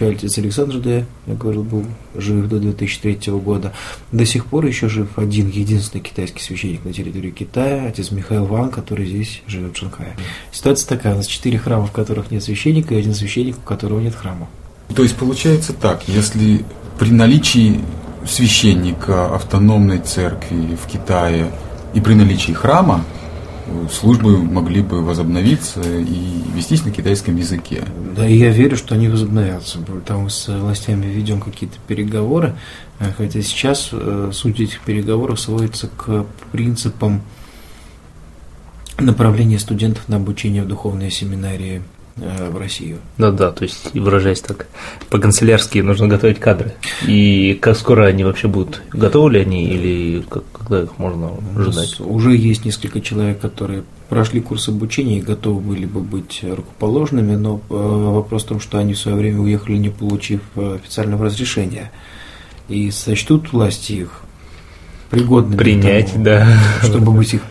Отец Александр Д. я говорил, был жив до 2003 года. До сих пор еще жив один, единственный китайский священник на территории Китая, отец Михаил Ван, который здесь живет в Шанхае. Ситуация такая, у нас четыре храма, в которых нет священника, и один священник, у которого нет храма. То есть получается так, если при наличии священника автономной церкви в Китае и при наличии храма э, службы могли бы возобновиться и вестись на китайском языке. Да, и я верю, что они возобновятся. Там с властями ведем какие-то переговоры, э, хотя сейчас э, суть этих переговоров сводится к принципам направления студентов на обучение в духовной семинарии в Россию. Да, да, то есть, выражаясь так, по-канцелярски нужно готовить кадры. И как скоро они вообще будут? Готовы ли они или как, когда их можно ожидать? Уже есть несколько человек, которые прошли курс обучения и готовы были бы быть рукоположными, но э, вопрос в том, что они в свое время уехали, не получив э, официального разрешения. И сочтут власти их пригодными принять, тому, да, чтобы быть их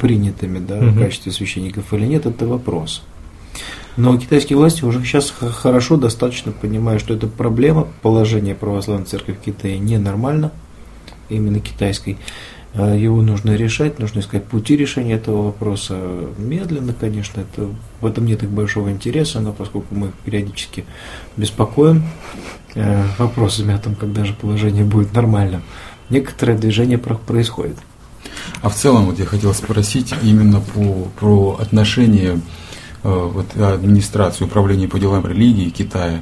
принятыми, да, угу. в качестве священников или нет, это вопрос. Но китайские власти уже сейчас хорошо достаточно понимают, что это проблема, положение православной церкви в Китае ненормально, именно китайской. А его нужно решать, нужно искать пути решения этого вопроса. Медленно, конечно, это, в этом нет их большого интереса, но поскольку мы периодически беспокоим э, вопросами о том, когда же положение будет нормальным, некоторое движение происходит. А в целом, вот я хотел спросить именно по, про отношения вот, администрации, управления по делам религии Китая,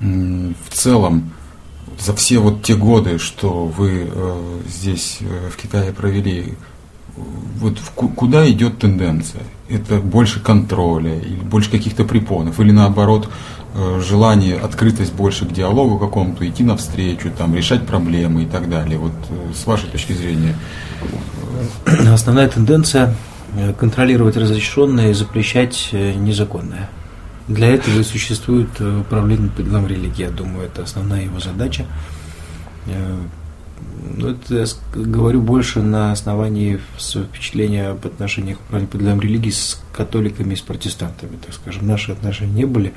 в целом за все вот те годы, что вы э, здесь э, в Китае провели, вот в, куда идет тенденция? Это больше контроля, или больше каких-то препонов, или наоборот э, желание, открытость больше к диалогу какому-то, идти навстречу, там, решать проблемы и так далее. Вот э, с вашей точки зрения. Основная тенденция э, контролировать разрешенное и запрещать незаконное. Для этого и существует управление по делам религии. Я думаю, это основная его задача. Ну, это я говорю больше на основании впечатления об отношениях по делам религии с католиками и с протестантами, так скажем. Наши отношения не были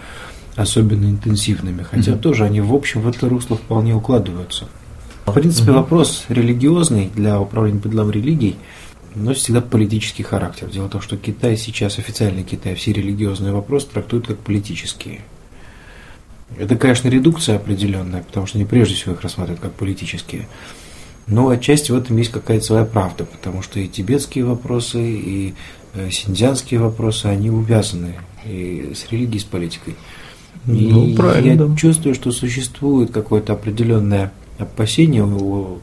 особенно интенсивными, хотя mm-hmm. тоже они в общем в это русло вполне укладываются. В принципе, mm-hmm. вопрос религиозный для управления по делам религий носит всегда политический характер. Дело в том, что Китай сейчас, официальный Китай, все религиозные вопросы трактует как политические. Это, конечно, редукция определенная, потому что они прежде всего их рассматривают как политические. Но отчасти в этом есть какая-то своя правда, потому что и тибетские вопросы, и э, синдзянские вопросы, они увязаны и с религией, и с политикой. Ну, и правильно. Я да. чувствую, что существует какое-то определенное опасение у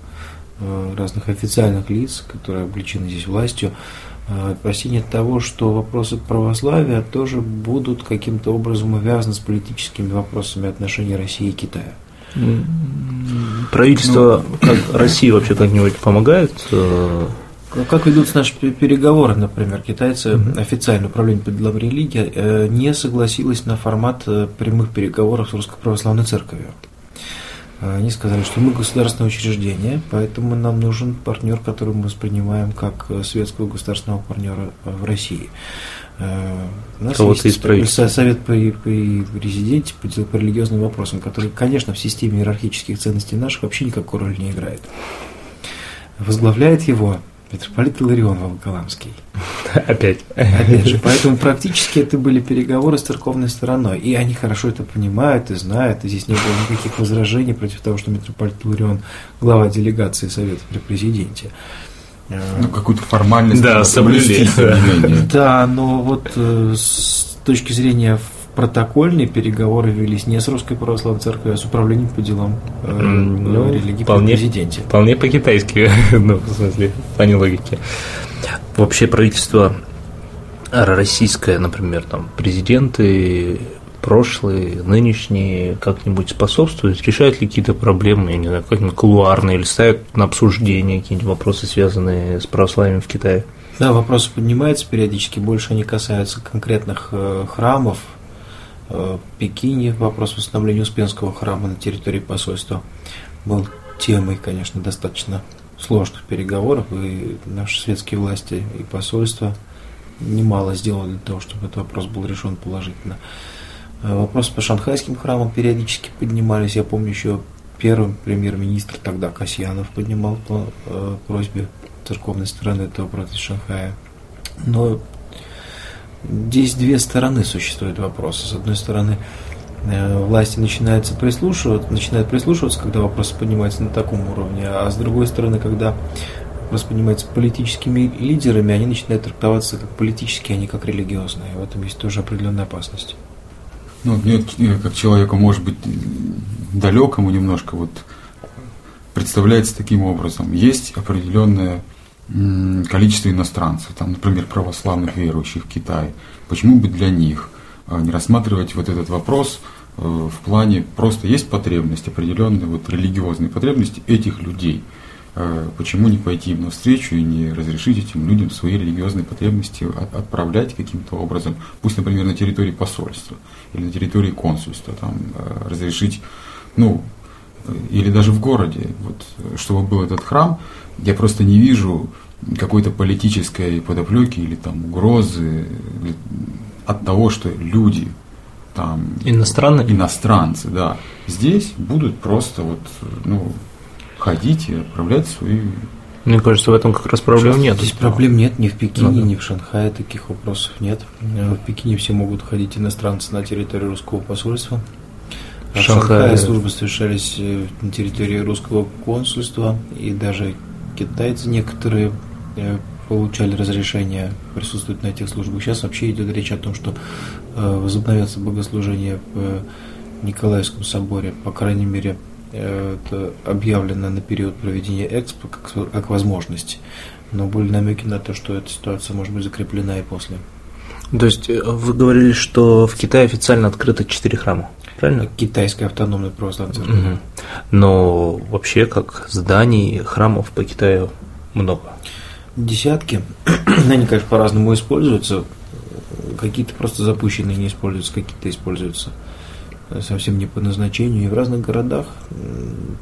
разных официальных лиц, которые обличены здесь властью, э, опасение того, что вопросы православия тоже будут каким-то образом увязаны с политическими вопросами отношений России и Китая. Правительство ну, как, России вообще как-нибудь помогает? Э, как ведутся наши переговоры, например, китайцы, mm-hmm. официальное управление по делам религии э, не согласилось на формат э, прямых переговоров с Русской Православной Церковью. Они сказали, что мы государственное учреждение, поэтому нам нужен партнер, который мы воспринимаем как светского государственного партнера в России. У нас Кого-то есть из совет при, при президенте по, по религиозным вопросам, который, конечно, в системе иерархических ценностей наших вообще никакой роли не играет. Возглавляет его митрополит Иларион Волоколамский. Опять. Опять же, поэтому практически это были переговоры с церковной стороной. И они хорошо это понимают и знают. И здесь не было никаких возражений против того, что митрополит Иларион глава делегации Совета при президенте. Ну, какую-то формальность. Да, соблюли. Да, но вот э, с точки зрения протокольные переговоры велись не с Русской Православной Церковью, а с управлением по делам э, ну, религии вполне, при президенте. Вполне по-китайски, ну, в смысле, в плане логики. Вообще правительство российское, например, там президенты прошлые, нынешние как-нибудь способствуют, решают ли какие-то проблемы, я не знаю, как-нибудь кулуарные, или ставят на обсуждение какие-нибудь вопросы, связанные с православием в Китае? Да, вопросы поднимаются периодически, больше они касаются конкретных э, храмов. Э, Пекине вопрос восстановления Успенского храма на территории посольства был темой, конечно, достаточно сложных переговоров, и наши светские власти и посольство немало сделали для того, чтобы этот вопрос был решен положительно. Э, вопросы по шанхайским храмам периодически поднимались. Я помню еще первый премьер-министр тогда Касьянов поднимал по э, просьбе церковной стороны этого вопрос Шанхая. Но здесь две стороны существуют вопроса. С одной стороны, э, власти начинаются прислушиваться, начинают прислушиваться, когда вопрос поднимается на таком уровне, а с другой стороны, когда вопрос поднимается политическими лидерами, они начинают трактоваться как политические, а не как религиозные. В этом есть тоже определенная опасность ну, мне как человеку, может быть, далекому немножко, вот представляется таким образом. Есть определенное количество иностранцев, там, например, православных верующих в Китае. Почему бы для них а, не рассматривать вот этот вопрос э, в плане просто есть потребность, определенные вот религиозные потребности этих людей – Э, почему не пойти им навстречу и не разрешить этим людям свои религиозные потребности отправлять каким-то образом, пусть, например, на территории посольства или на территории консульства, там, э, разрешить, ну, или даже в городе, вот, чтобы был этот храм, я просто не вижу какой-то политической подоплеки или там угрозы от того, что люди там иностранные иностранцы, да, здесь будут просто вот, ну, ходить и отправлять свои мне кажется, в этом как раз проблем нет. Здесь проблем нет ни в Пекине, ну, да. ни в Шанхае таких вопросов нет. В Пекине все могут ходить иностранцы на территории русского посольства. В Шанхае службы совершались э, на территории русского консульства, и даже китайцы некоторые э, получали разрешение присутствовать на этих службах. Сейчас вообще идет речь о том, что э, возобновятся богослужения в Николаевском соборе, по крайней мере, это объявлено на период проведения экспо как, как возможность. Но были намеки на то, что эта ситуация может быть закреплена и после. То есть вы говорили, что в Китае официально открыто четыре храма, правильно? Китайская автономная православная церковь. Угу. Но вообще как зданий, храмов по Китаю много. Десятки. Они, конечно, по-разному используются. Какие-то просто запущенные не используются, какие-то используются совсем не по назначению. И в разных городах,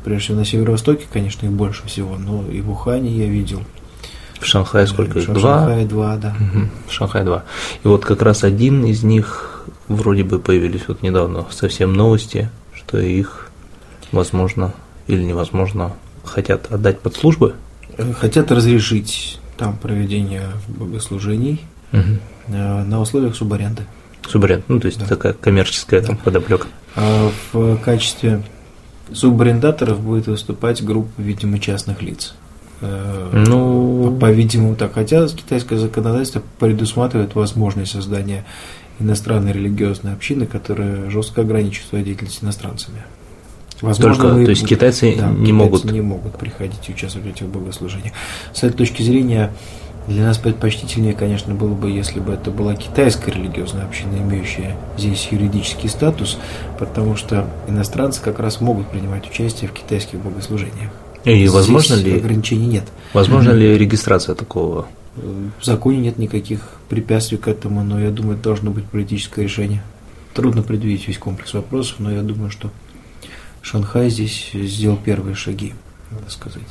прежде всего на северо-востоке, конечно, их больше всего, но и в Ухане я видел. В Шанхае сколько? В Шанхае два, да. Угу. В Шанхае два. И вот как раз один из них вроде бы появились вот недавно совсем новости, что их, возможно, или невозможно, хотят отдать под службы. Хотят разрешить там проведение богослужений угу. на условиях субаренды. Субаренда, ну то есть да. такая коммерческая да. там подоплека. А в качестве субарендаторов будет выступать группа, видимо, частных лиц. Э, ну, по-видимому, так. Хотя китайское законодательство предусматривает возможность создания иностранной религиозной общины, которая жестко ограничивает свою деятельность иностранцами. Возможно, Только, то есть китайцы да, не китайцы могут не могут приходить и участвовать в этих богослужениях. С этой точки зрения для нас предпочтительнее, конечно, было бы, если бы это была китайская религиозная община, имеющая здесь юридический статус, потому что иностранцы как раз могут принимать участие в китайских богослужениях. И здесь возможно ли ограничений нет? Возможно ли регистрация такого? В законе нет никаких препятствий к этому, но я думаю, должно быть политическое решение. Трудно предвидеть весь комплекс вопросов, но я думаю, что Шанхай здесь сделал первые шаги, надо сказать.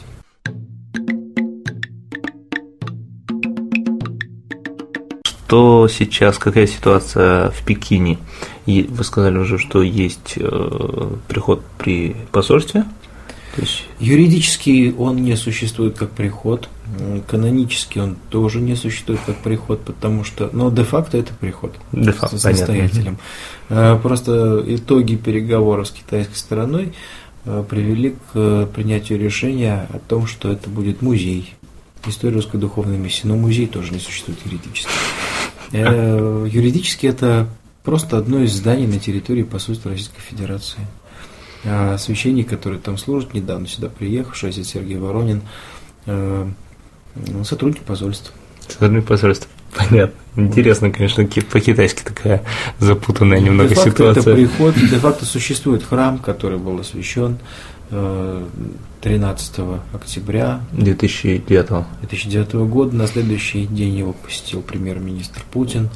Что сейчас, какая ситуация в Пекине? И вы сказали уже, что есть э, приход при посольстве. То есть... Юридически он не существует как приход, канонически он тоже не существует как приход, потому что, но де-факто это приход де-факто, самостоятелем. Понятно. Просто итоги переговоров с китайской стороной э, привели к принятию решения о том, что это будет музей истории русской духовной миссии, но музей тоже не существует юридически. Э, юридически это просто одно из зданий на территории посольства Российской Федерации. Священник, который там служит, недавно сюда приехавший, отец Сергей Воронин, э, сотрудник посольства. Сотрудник посольства. Понятно. Интересно, конечно, по-китайски такая запутанная немного де ситуация. Это приход, де-факто существует храм, который был освящен 13 э, октября 2009. 2009 года. На следующий день его посетил премьер-министр Путин.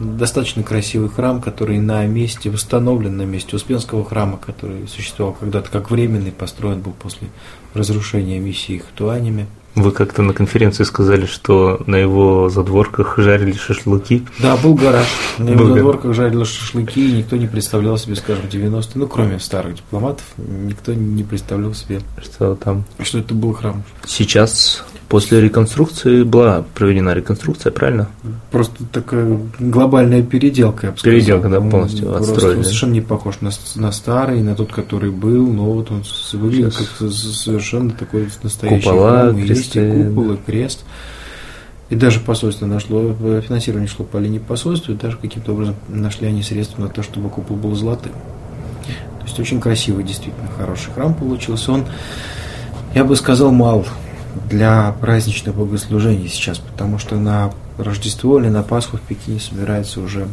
Достаточно красивый храм, который на месте, восстановлен на месте Успенского храма, который существовал когда-то как временный, построен был после разрушения миссии Хтуанями. Вы как-то на конференции сказали, что на его задворках жарили шашлыки. Да, был гараж. На его был задворках жарили шашлыки, и никто не представлял себе, скажем, 90-е, ну, кроме старых дипломатов, никто не представлял себе, что там. Что это был храм. Сейчас После реконструкции была проведена реконструкция, правильно? Просто такая глобальная переделка, я бы сказал. Переделка, да, полностью Просто отстроили. Он совершенно не похож на, на старый, на тот, который был, но вот он выглядит как совершенно такой настоящий Купола, храм. Кресты. Есть и купол, и крест. И даже посольство нашло, финансирование шло по линии посольства, и даже каким-то образом нашли они средства на то, чтобы купол был золотым. То есть очень красивый, действительно хороший храм получился. Он, я бы сказал, мал для праздничных богослужений сейчас, потому что на Рождество или на Пасху в Пекине собирается уже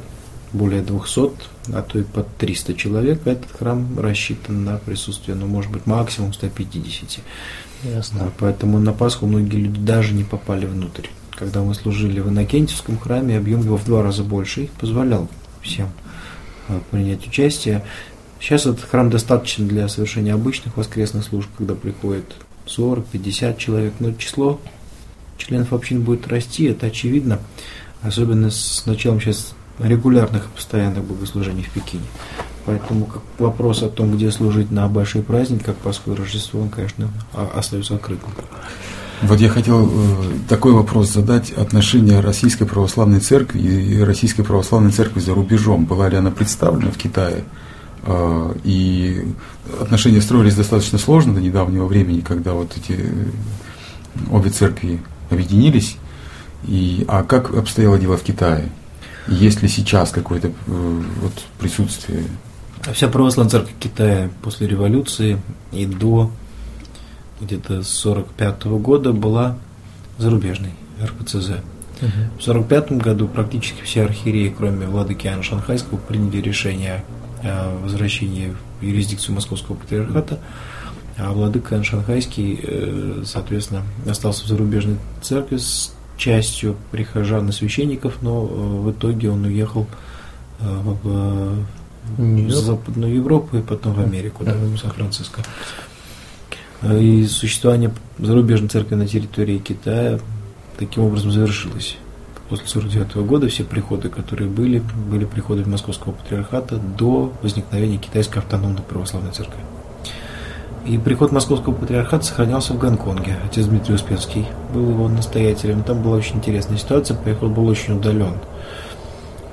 более 200, а то и под 300 человек. Этот храм рассчитан на присутствие, ну, может быть, максимум 150. Ясно. Поэтому на Пасху многие люди даже не попали внутрь. Когда мы служили в Иннокентьевском храме, объем его в два раза больше и позволял всем э, принять участие. Сейчас этот храм достаточно для совершения обычных воскресных служб, когда приходит 40-50 человек, но число членов общин будет расти, это очевидно, особенно с началом сейчас регулярных и постоянных богослужений в Пекине. Поэтому как вопрос о том, где служить на большой праздник, как Пасху и Рождество, он, конечно, остается открытым. Вот я хотел э, такой вопрос задать. Отношения Российской Православной Церкви и Российской Православной Церкви за рубежом. Была ли она представлена в Китае? А, и отношения строились достаточно сложно до недавнего времени, когда вот эти э, обе церкви объединились. И, а как обстояло дело в Китае? Есть ли сейчас какое-то э, вот, присутствие Вся православная церковь Китая после революции и до где-то 45 года была зарубежной, РПЦЗ. В 1945 году практически все архиереи, кроме владыки Иоанна Шанхайского, приняли решение о возвращении в юрисдикцию Московского патриархата, а владыка Шанхайский, э, соответственно, остался в зарубежной церкви с частью прихожан и священников, но э, в итоге он уехал э, в, в Западную Европу и потом в Америку, да, в Сан-Франциско. И существование зарубежной церкви на территории Китая таким образом завершилось. После 1949 года все приходы, которые были, были приходы Московского патриархата до возникновения Китайской автономной православной церкви. И приход Московского патриархата сохранялся в Гонконге. Отец Дмитрий Успенский был его настоятелем. Там была очень интересная ситуация. Приход был очень удален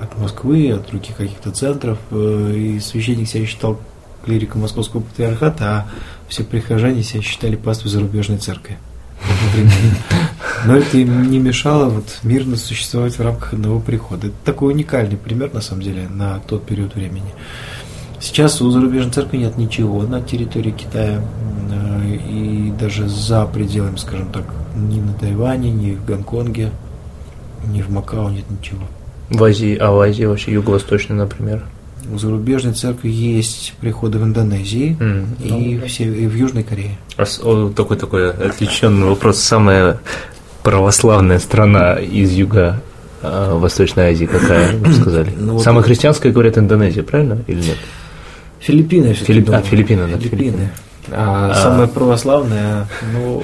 от Москвы, от других каких-то центров. Э, и священник себя считал клириком Московского патриархата, а все прихожане себя считали паствой зарубежной церкви. Но это им не мешало вот мирно существовать в рамках одного прихода. Это такой уникальный пример, на самом деле, на тот период времени. Сейчас у зарубежной церкви нет ничего на территории Китая э, и даже за пределами, скажем так, ни на Тайване, ни в Гонконге, ни в Макао нет ничего. В Азии, а в Азии вообще юго-восточной, например? У зарубежной церкви есть приходы в Индонезии mm. и, ну, в, и в Южной Корее. А, такой такой отвлеченный вопрос. Самая православная страна из юга а, Восточной Азии какая, вы сказали? Ну, Самая христианская, говорят, Индонезия, правильно или нет? Филиппины. Филипп... А, Филиппины, да. Филиппины. А, а самая православная, ну,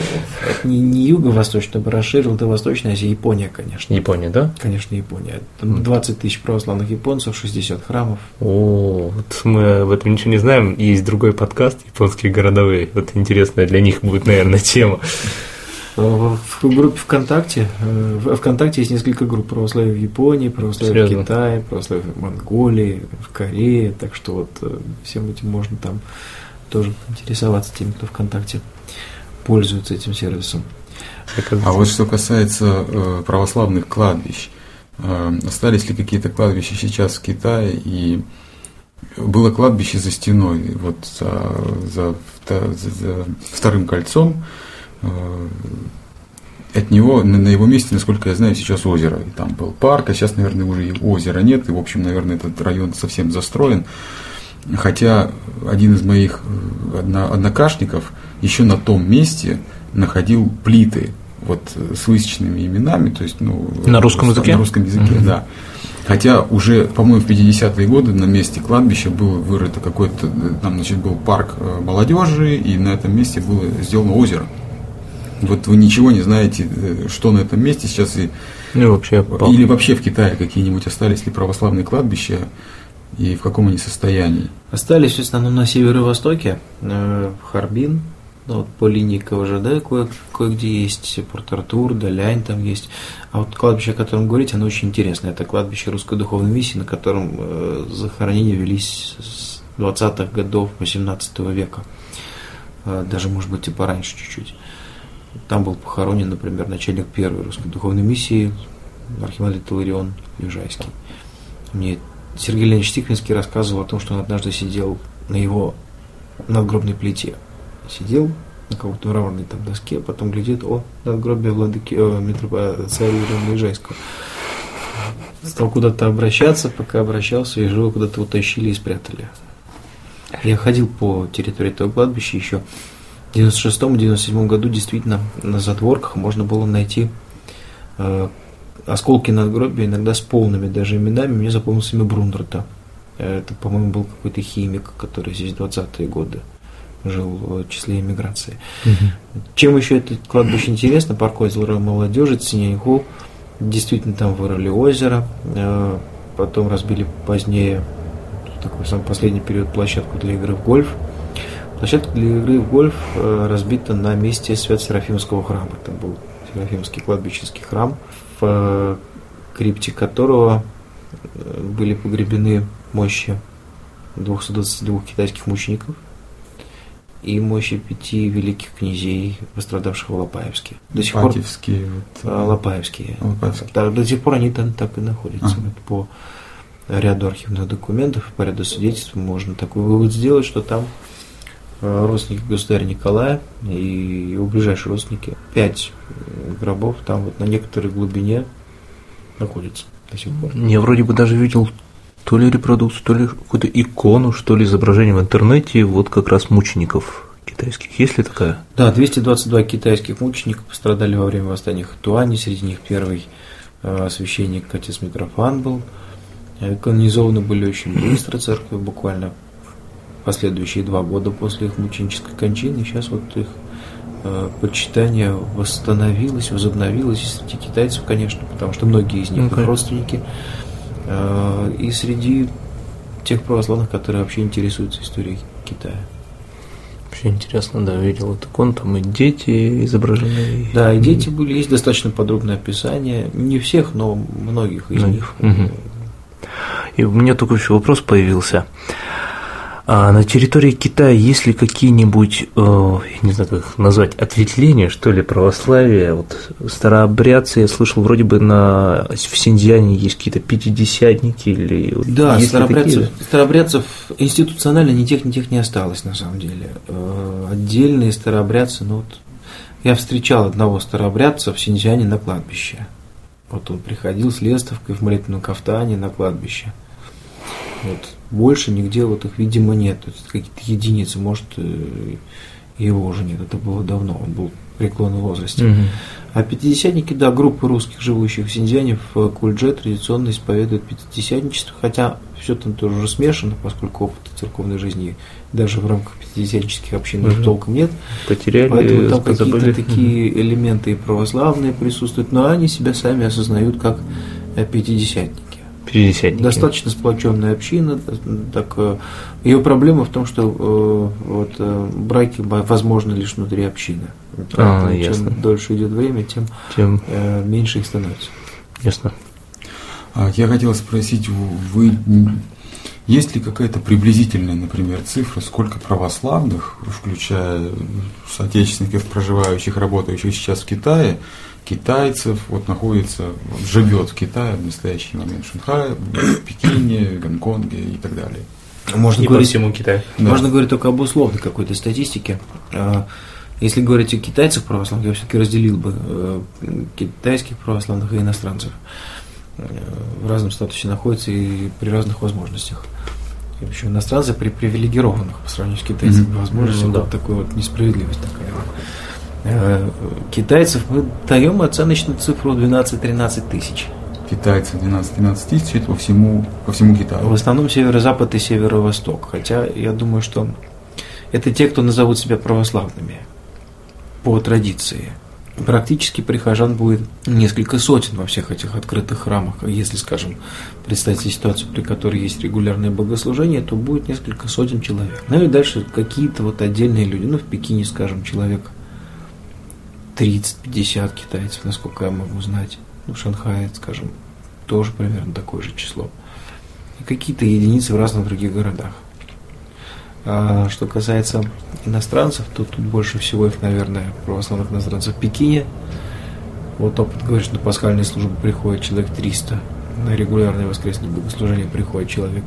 это не, не юго-восточная, бы расширил до Восточной Азии, Япония, конечно. Япония, да? Конечно, Япония. Там 20 тысяч православных японцев, 60 храмов. О, вот мы об этом ничего не знаем. Есть другой подкаст «Японские городовые». Вот интересная для них будет, наверное, тема. В группе ВКонтакте, э, в ВКонтакте есть несколько групп православия в Японии, православия в Китае, православия в Монголии, в Корее, так что вот э, всем этим можно там тоже интересоваться теми, кто ВКонтакте пользуется этим сервисом. А вот что касается э, православных кладбищ, остались ли какие-то кладбища сейчас в Китае и было кладбище за стеной, вот за, за, за, за вторым кольцом, Э, от него, на его месте, насколько я знаю, сейчас озеро. И там был парк, а сейчас, наверное, уже и озера нет. И, в общем, наверное, этот район совсем застроен. Хотя один из моих э, однокашников еще на том месте находил плиты вот с высеченными именами, то есть, ну, на русском языке? На русском языке, mm-hmm. да. Хотя уже, по-моему, в 50-е годы на месте кладбища было вырыто какой-то, там, значит, был парк э, молодежи, и на этом месте было сделано озеро. Вот вы ничего не знаете, э, что на этом месте сейчас и ну, вообще, или вообще в Китае какие-нибудь остались ли православные кладбища и в каком они состоянии? Остались в основном на северо-востоке, э, Харбин, ну, вот по линии КВЖД кое- кое-где есть, Порт-Артур, Далянь там есть. А вот кладбище, о котором говорите, оно очень интересное. Это кладбище Русской Духовной Миссии, на котором э, захоронения велись с 20-х годов 18 века. Э, даже, может быть, и пораньше чуть-чуть. Там был похоронен, например, начальник первой русской духовной миссии Архимандрит Иларион Лежайский. Мне Сергей Леонидович Тихвинский рассказывал о том, что он однажды сидел на его надгробной плите. Сидел на какой-то мраморной там доске, потом глядит, о, надгробие владыки, э, митрополита царя Илариона Лежайского. Стал куда-то обращаться, пока обращался, и его куда-то утащили и спрятали. Я ходил по территории этого кладбища еще в 96-97 году действительно на задворках можно было найти э, осколки надгробия, иногда с полными даже именами. Мне запомнился имя Брундерта. Это, по-моему, был какой-то химик, который здесь в 20-е годы жил в числе иммиграции. Угу. Чем еще это кладбище интересно? Парк озера молодежи, Циняньху. Действительно, там вырыли озеро, э, потом разбили позднее, такой самый последний период, площадку для игры в гольф. Площадка для игры в гольф э, разбита на месте Свято-Серафимского храма. Это был Серафимский кладбищенский храм, в э, крипте которого э, были погребены мощи 222 китайских мучеников и мощи пяти великих князей, пострадавших в Лопаевске. До сих пор вот, Лопаевские. Лопаевские. Да, до сих пор они там так и находятся. Ага. по ряду архивных документов, по ряду свидетельств можно такой вывод сделать, что там э, родственники государя Николая и его ближайшие родственники, пять гробов там вот на некоторой глубине находятся до сих пор. Я вроде бы даже видел то ли репродукцию, то ли какую-то икону, что ли, изображение в интернете, вот как раз мучеников китайских. Есть ли такая? Да, 222 китайских мученика пострадали во время восстания Хатуани. Среди них первый э, священник отец Митрофан был. Э, канонизованы были очень быстро церкви, буквально последующие два года после их мученической кончины. Сейчас вот их э, почитание восстановилось, возобновилось среди китайцев, конечно, потому что многие из них okay. их родственники. Э, и среди тех православных, которые вообще интересуются историей Китая. Вообще интересно, да, видел этот икон, там и дети изображены. Да, и дети были, есть достаточно подробное описание, не всех, но многих из них. Угу. И у меня только еще вопрос появился. А на территории Китая есть ли какие-нибудь, э, не знаю, как их назвать, ответвления, что ли, православия? Вот старообрядцы, я слышал, вроде бы на, в Синьцзяне есть какие-то пятидесятники или... Да, старообрядцев, старообрядцев институционально ни тех, ни тех не осталось, на самом деле. Э, отдельные старообрядцы, ну вот, я встречал одного старообрядца в Синьцзяне на кладбище. Вот он приходил с лестовкой в молитвенном кафтане на кладбище. Вот больше нигде вот их, видимо, нет. То есть какие-то единицы, может, э, его уже нет. Это было давно, он был в преклонном возрасте. Угу. А пятидесятники, да, группы русских, живущих в Синьцзяне, в Кульдже традиционно исповедуют пятидесятничество, хотя все там тоже уже смешано, поскольку опыта церковной жизни даже в рамках пятидесятнических общин угу. толком нет. Потеряли, Поэтому там какие-то такие угу. элементы и православные присутствуют, но они себя сами осознают как пятидесятники. Пятидесятники. Достаточно сплоченная община. Так, э, ее проблема в том, что э, вот, э, браки возможны лишь внутри общины. А, чем ясно. дольше идет время, тем, тем... меньше их становится. Ясно. А, я хотел спросить, вы есть ли какая-то приблизительная, например, цифра, сколько православных, включая соотечественников, проживающих, работающих сейчас в Китае, китайцев вот находится, вот, живет в Китае в настоящий момент, в Шанхае, в Пекине, Гонконге и так далее. Можно и говорить, по всему Китаю. Да. Можно говорить только об условной какой-то статистике. А, если говорить о китайцах православных, я все-таки разделил бы э, китайских православных и иностранцев. Э, в разном статусе находятся и при разных возможностях. И еще иностранцы при привилегированных по сравнению с китайцами mm-hmm. возможностях. Mm-hmm, вот да. такой вот несправедливость такая. Э, китайцев мы даем оценочную цифру 12-13 тысяч. Китайцы 12-13 тысяч, это по всему, по всему Китаю. В основном северо-запад и северо-восток. Хотя я думаю, что это те, кто назовут себя православными по традиции. Практически прихожан будет несколько сотен во всех этих открытых храмах. Если, скажем, представить себе ситуацию, при которой есть регулярное богослужение, то будет несколько сотен человек. Ну и дальше какие-то вот отдельные люди. Ну, в Пекине, скажем, человек 30-50 китайцев, насколько я могу знать. Ну, в скажем, тоже примерно такое же число. И какие-то единицы в разных других городах. А что касается иностранцев, то тут больше всего их, наверное, православных иностранцев в Пекине. Вот опыт говорит, что на пасхальные службы приходит человек 300, на регулярное воскресное богослужение приходит человек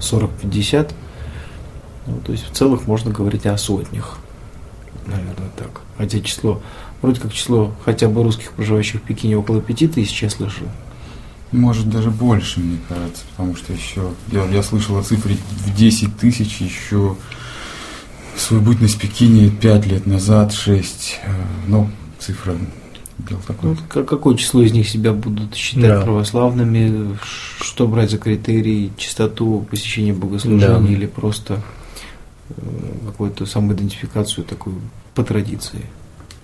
40-50. Ну, то есть в целых можно говорить о сотнях наверное, так. Хотя число, вроде как число хотя бы русских, проживающих в Пекине, около пяти тысяч, я слышал. Может, даже больше, мне кажется, потому что еще, я, я слышал о цифре в 10 тысяч еще свою бытность в Пекине 5 лет назад, 6, э, ну, цифра. Ну, какое число из них себя будут считать да. православными, что брать за критерии, чистоту посещения богослужения да. или просто какую-то самоидентификацию такую по традиции.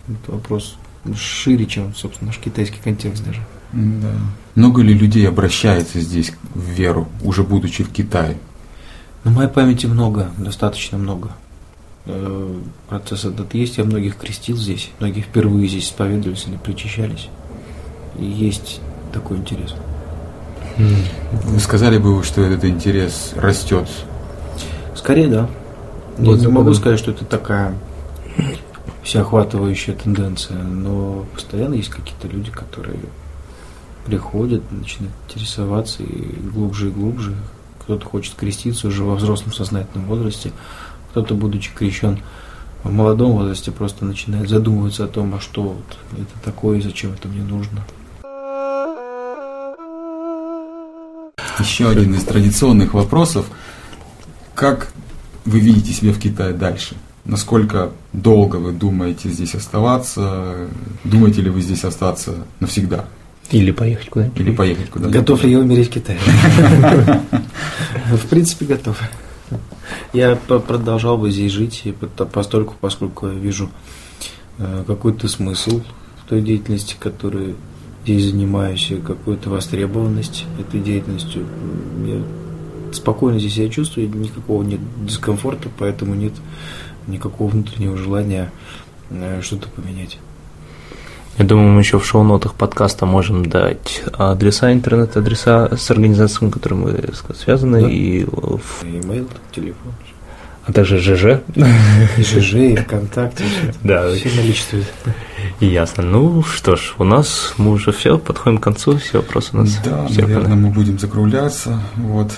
Это вопрос шире, чем, собственно, наш китайский контекст даже. Да. Много ли людей обращается здесь в веру, уже будучи в Китае? На моей памяти много, достаточно много. Э, процесс этот есть, я многих крестил здесь, многие впервые здесь исповедовались или причащались. И есть такой интерес. Вы сказали бы, что этот интерес растет? Скорее, да. Я не могу сказать, что это такая всеохватывающая тенденция, но постоянно есть какие-то люди, которые приходят, начинают интересоваться и глубже и глубже. Кто-то хочет креститься уже во взрослом сознательном возрасте, кто-то, будучи крещен в молодом возрасте, просто начинает задумываться о том, а что вот это такое и зачем это мне нужно. Еще один из традиционных вопросов. Как вы видите себя в Китае дальше? Насколько долго вы думаете здесь оставаться? Думаете ли вы здесь остаться навсегда? Или поехать куда-нибудь. Или поехать куда-нибудь. Готов ли я умереть в Китае? В принципе, готов. Я продолжал бы здесь жить, постольку, поскольку я вижу э, какой-то смысл в той деятельности, которой здесь занимаюсь, и какую-то востребованность этой деятельностью. Я спокойно здесь себя чувствую, никакого нет дискомфорта, поэтому нет никакого внутреннего желания э, что-то поменять. Я думаю, мы еще в шоу-нотах подкаста можем дать адреса, интернет-адреса с организациями, с которыми мы связаны, да. и имейл, телефон. А также ЖЖ. И ЖЖ, и ВКонтакте. Да. Все наличествует. Ясно. Ну что ж, у нас мы уже все, подходим к концу, все вопросы у нас. Да, наверное, мы будем закругляться. Вот.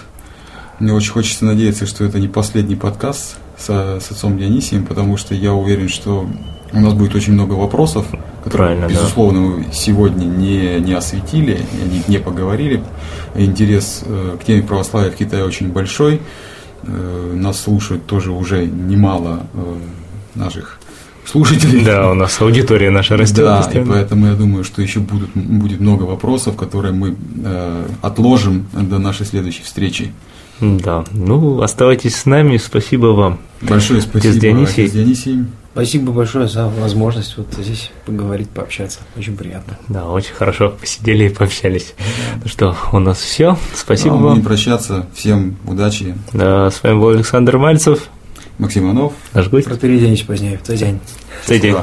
Мне очень хочется надеяться, что это не последний подкаст с, с отцом Дионисием, потому что я уверен, что у нас будет очень много вопросов, которые, Правильно, безусловно, да. мы сегодня не, не осветили, о них не поговорили. Интерес э, к теме православия в Китае очень большой. Э, нас слушают тоже уже немало э, наших слушателей. Да, у нас аудитория наша растет. Да, постоянно. и поэтому я думаю, что еще будут, будет много вопросов, которые мы э, отложим до нашей следующей встречи. Да, ну оставайтесь с нами, спасибо вам. Большое спасибо, Отец Дионисий. Отец Дионисий. Спасибо большое за возможность вот здесь поговорить, пообщаться. Очень приятно. Да, очень хорошо посидели и пообщались. Ну что, у нас все. Спасибо ну, вам. Будем прощаться. Всем удачи. Да, с вами был Александр Мальцев. Максим Иванов. Наш гость. Протерей Денис Поздняев. Цзэнь. Цзэнь.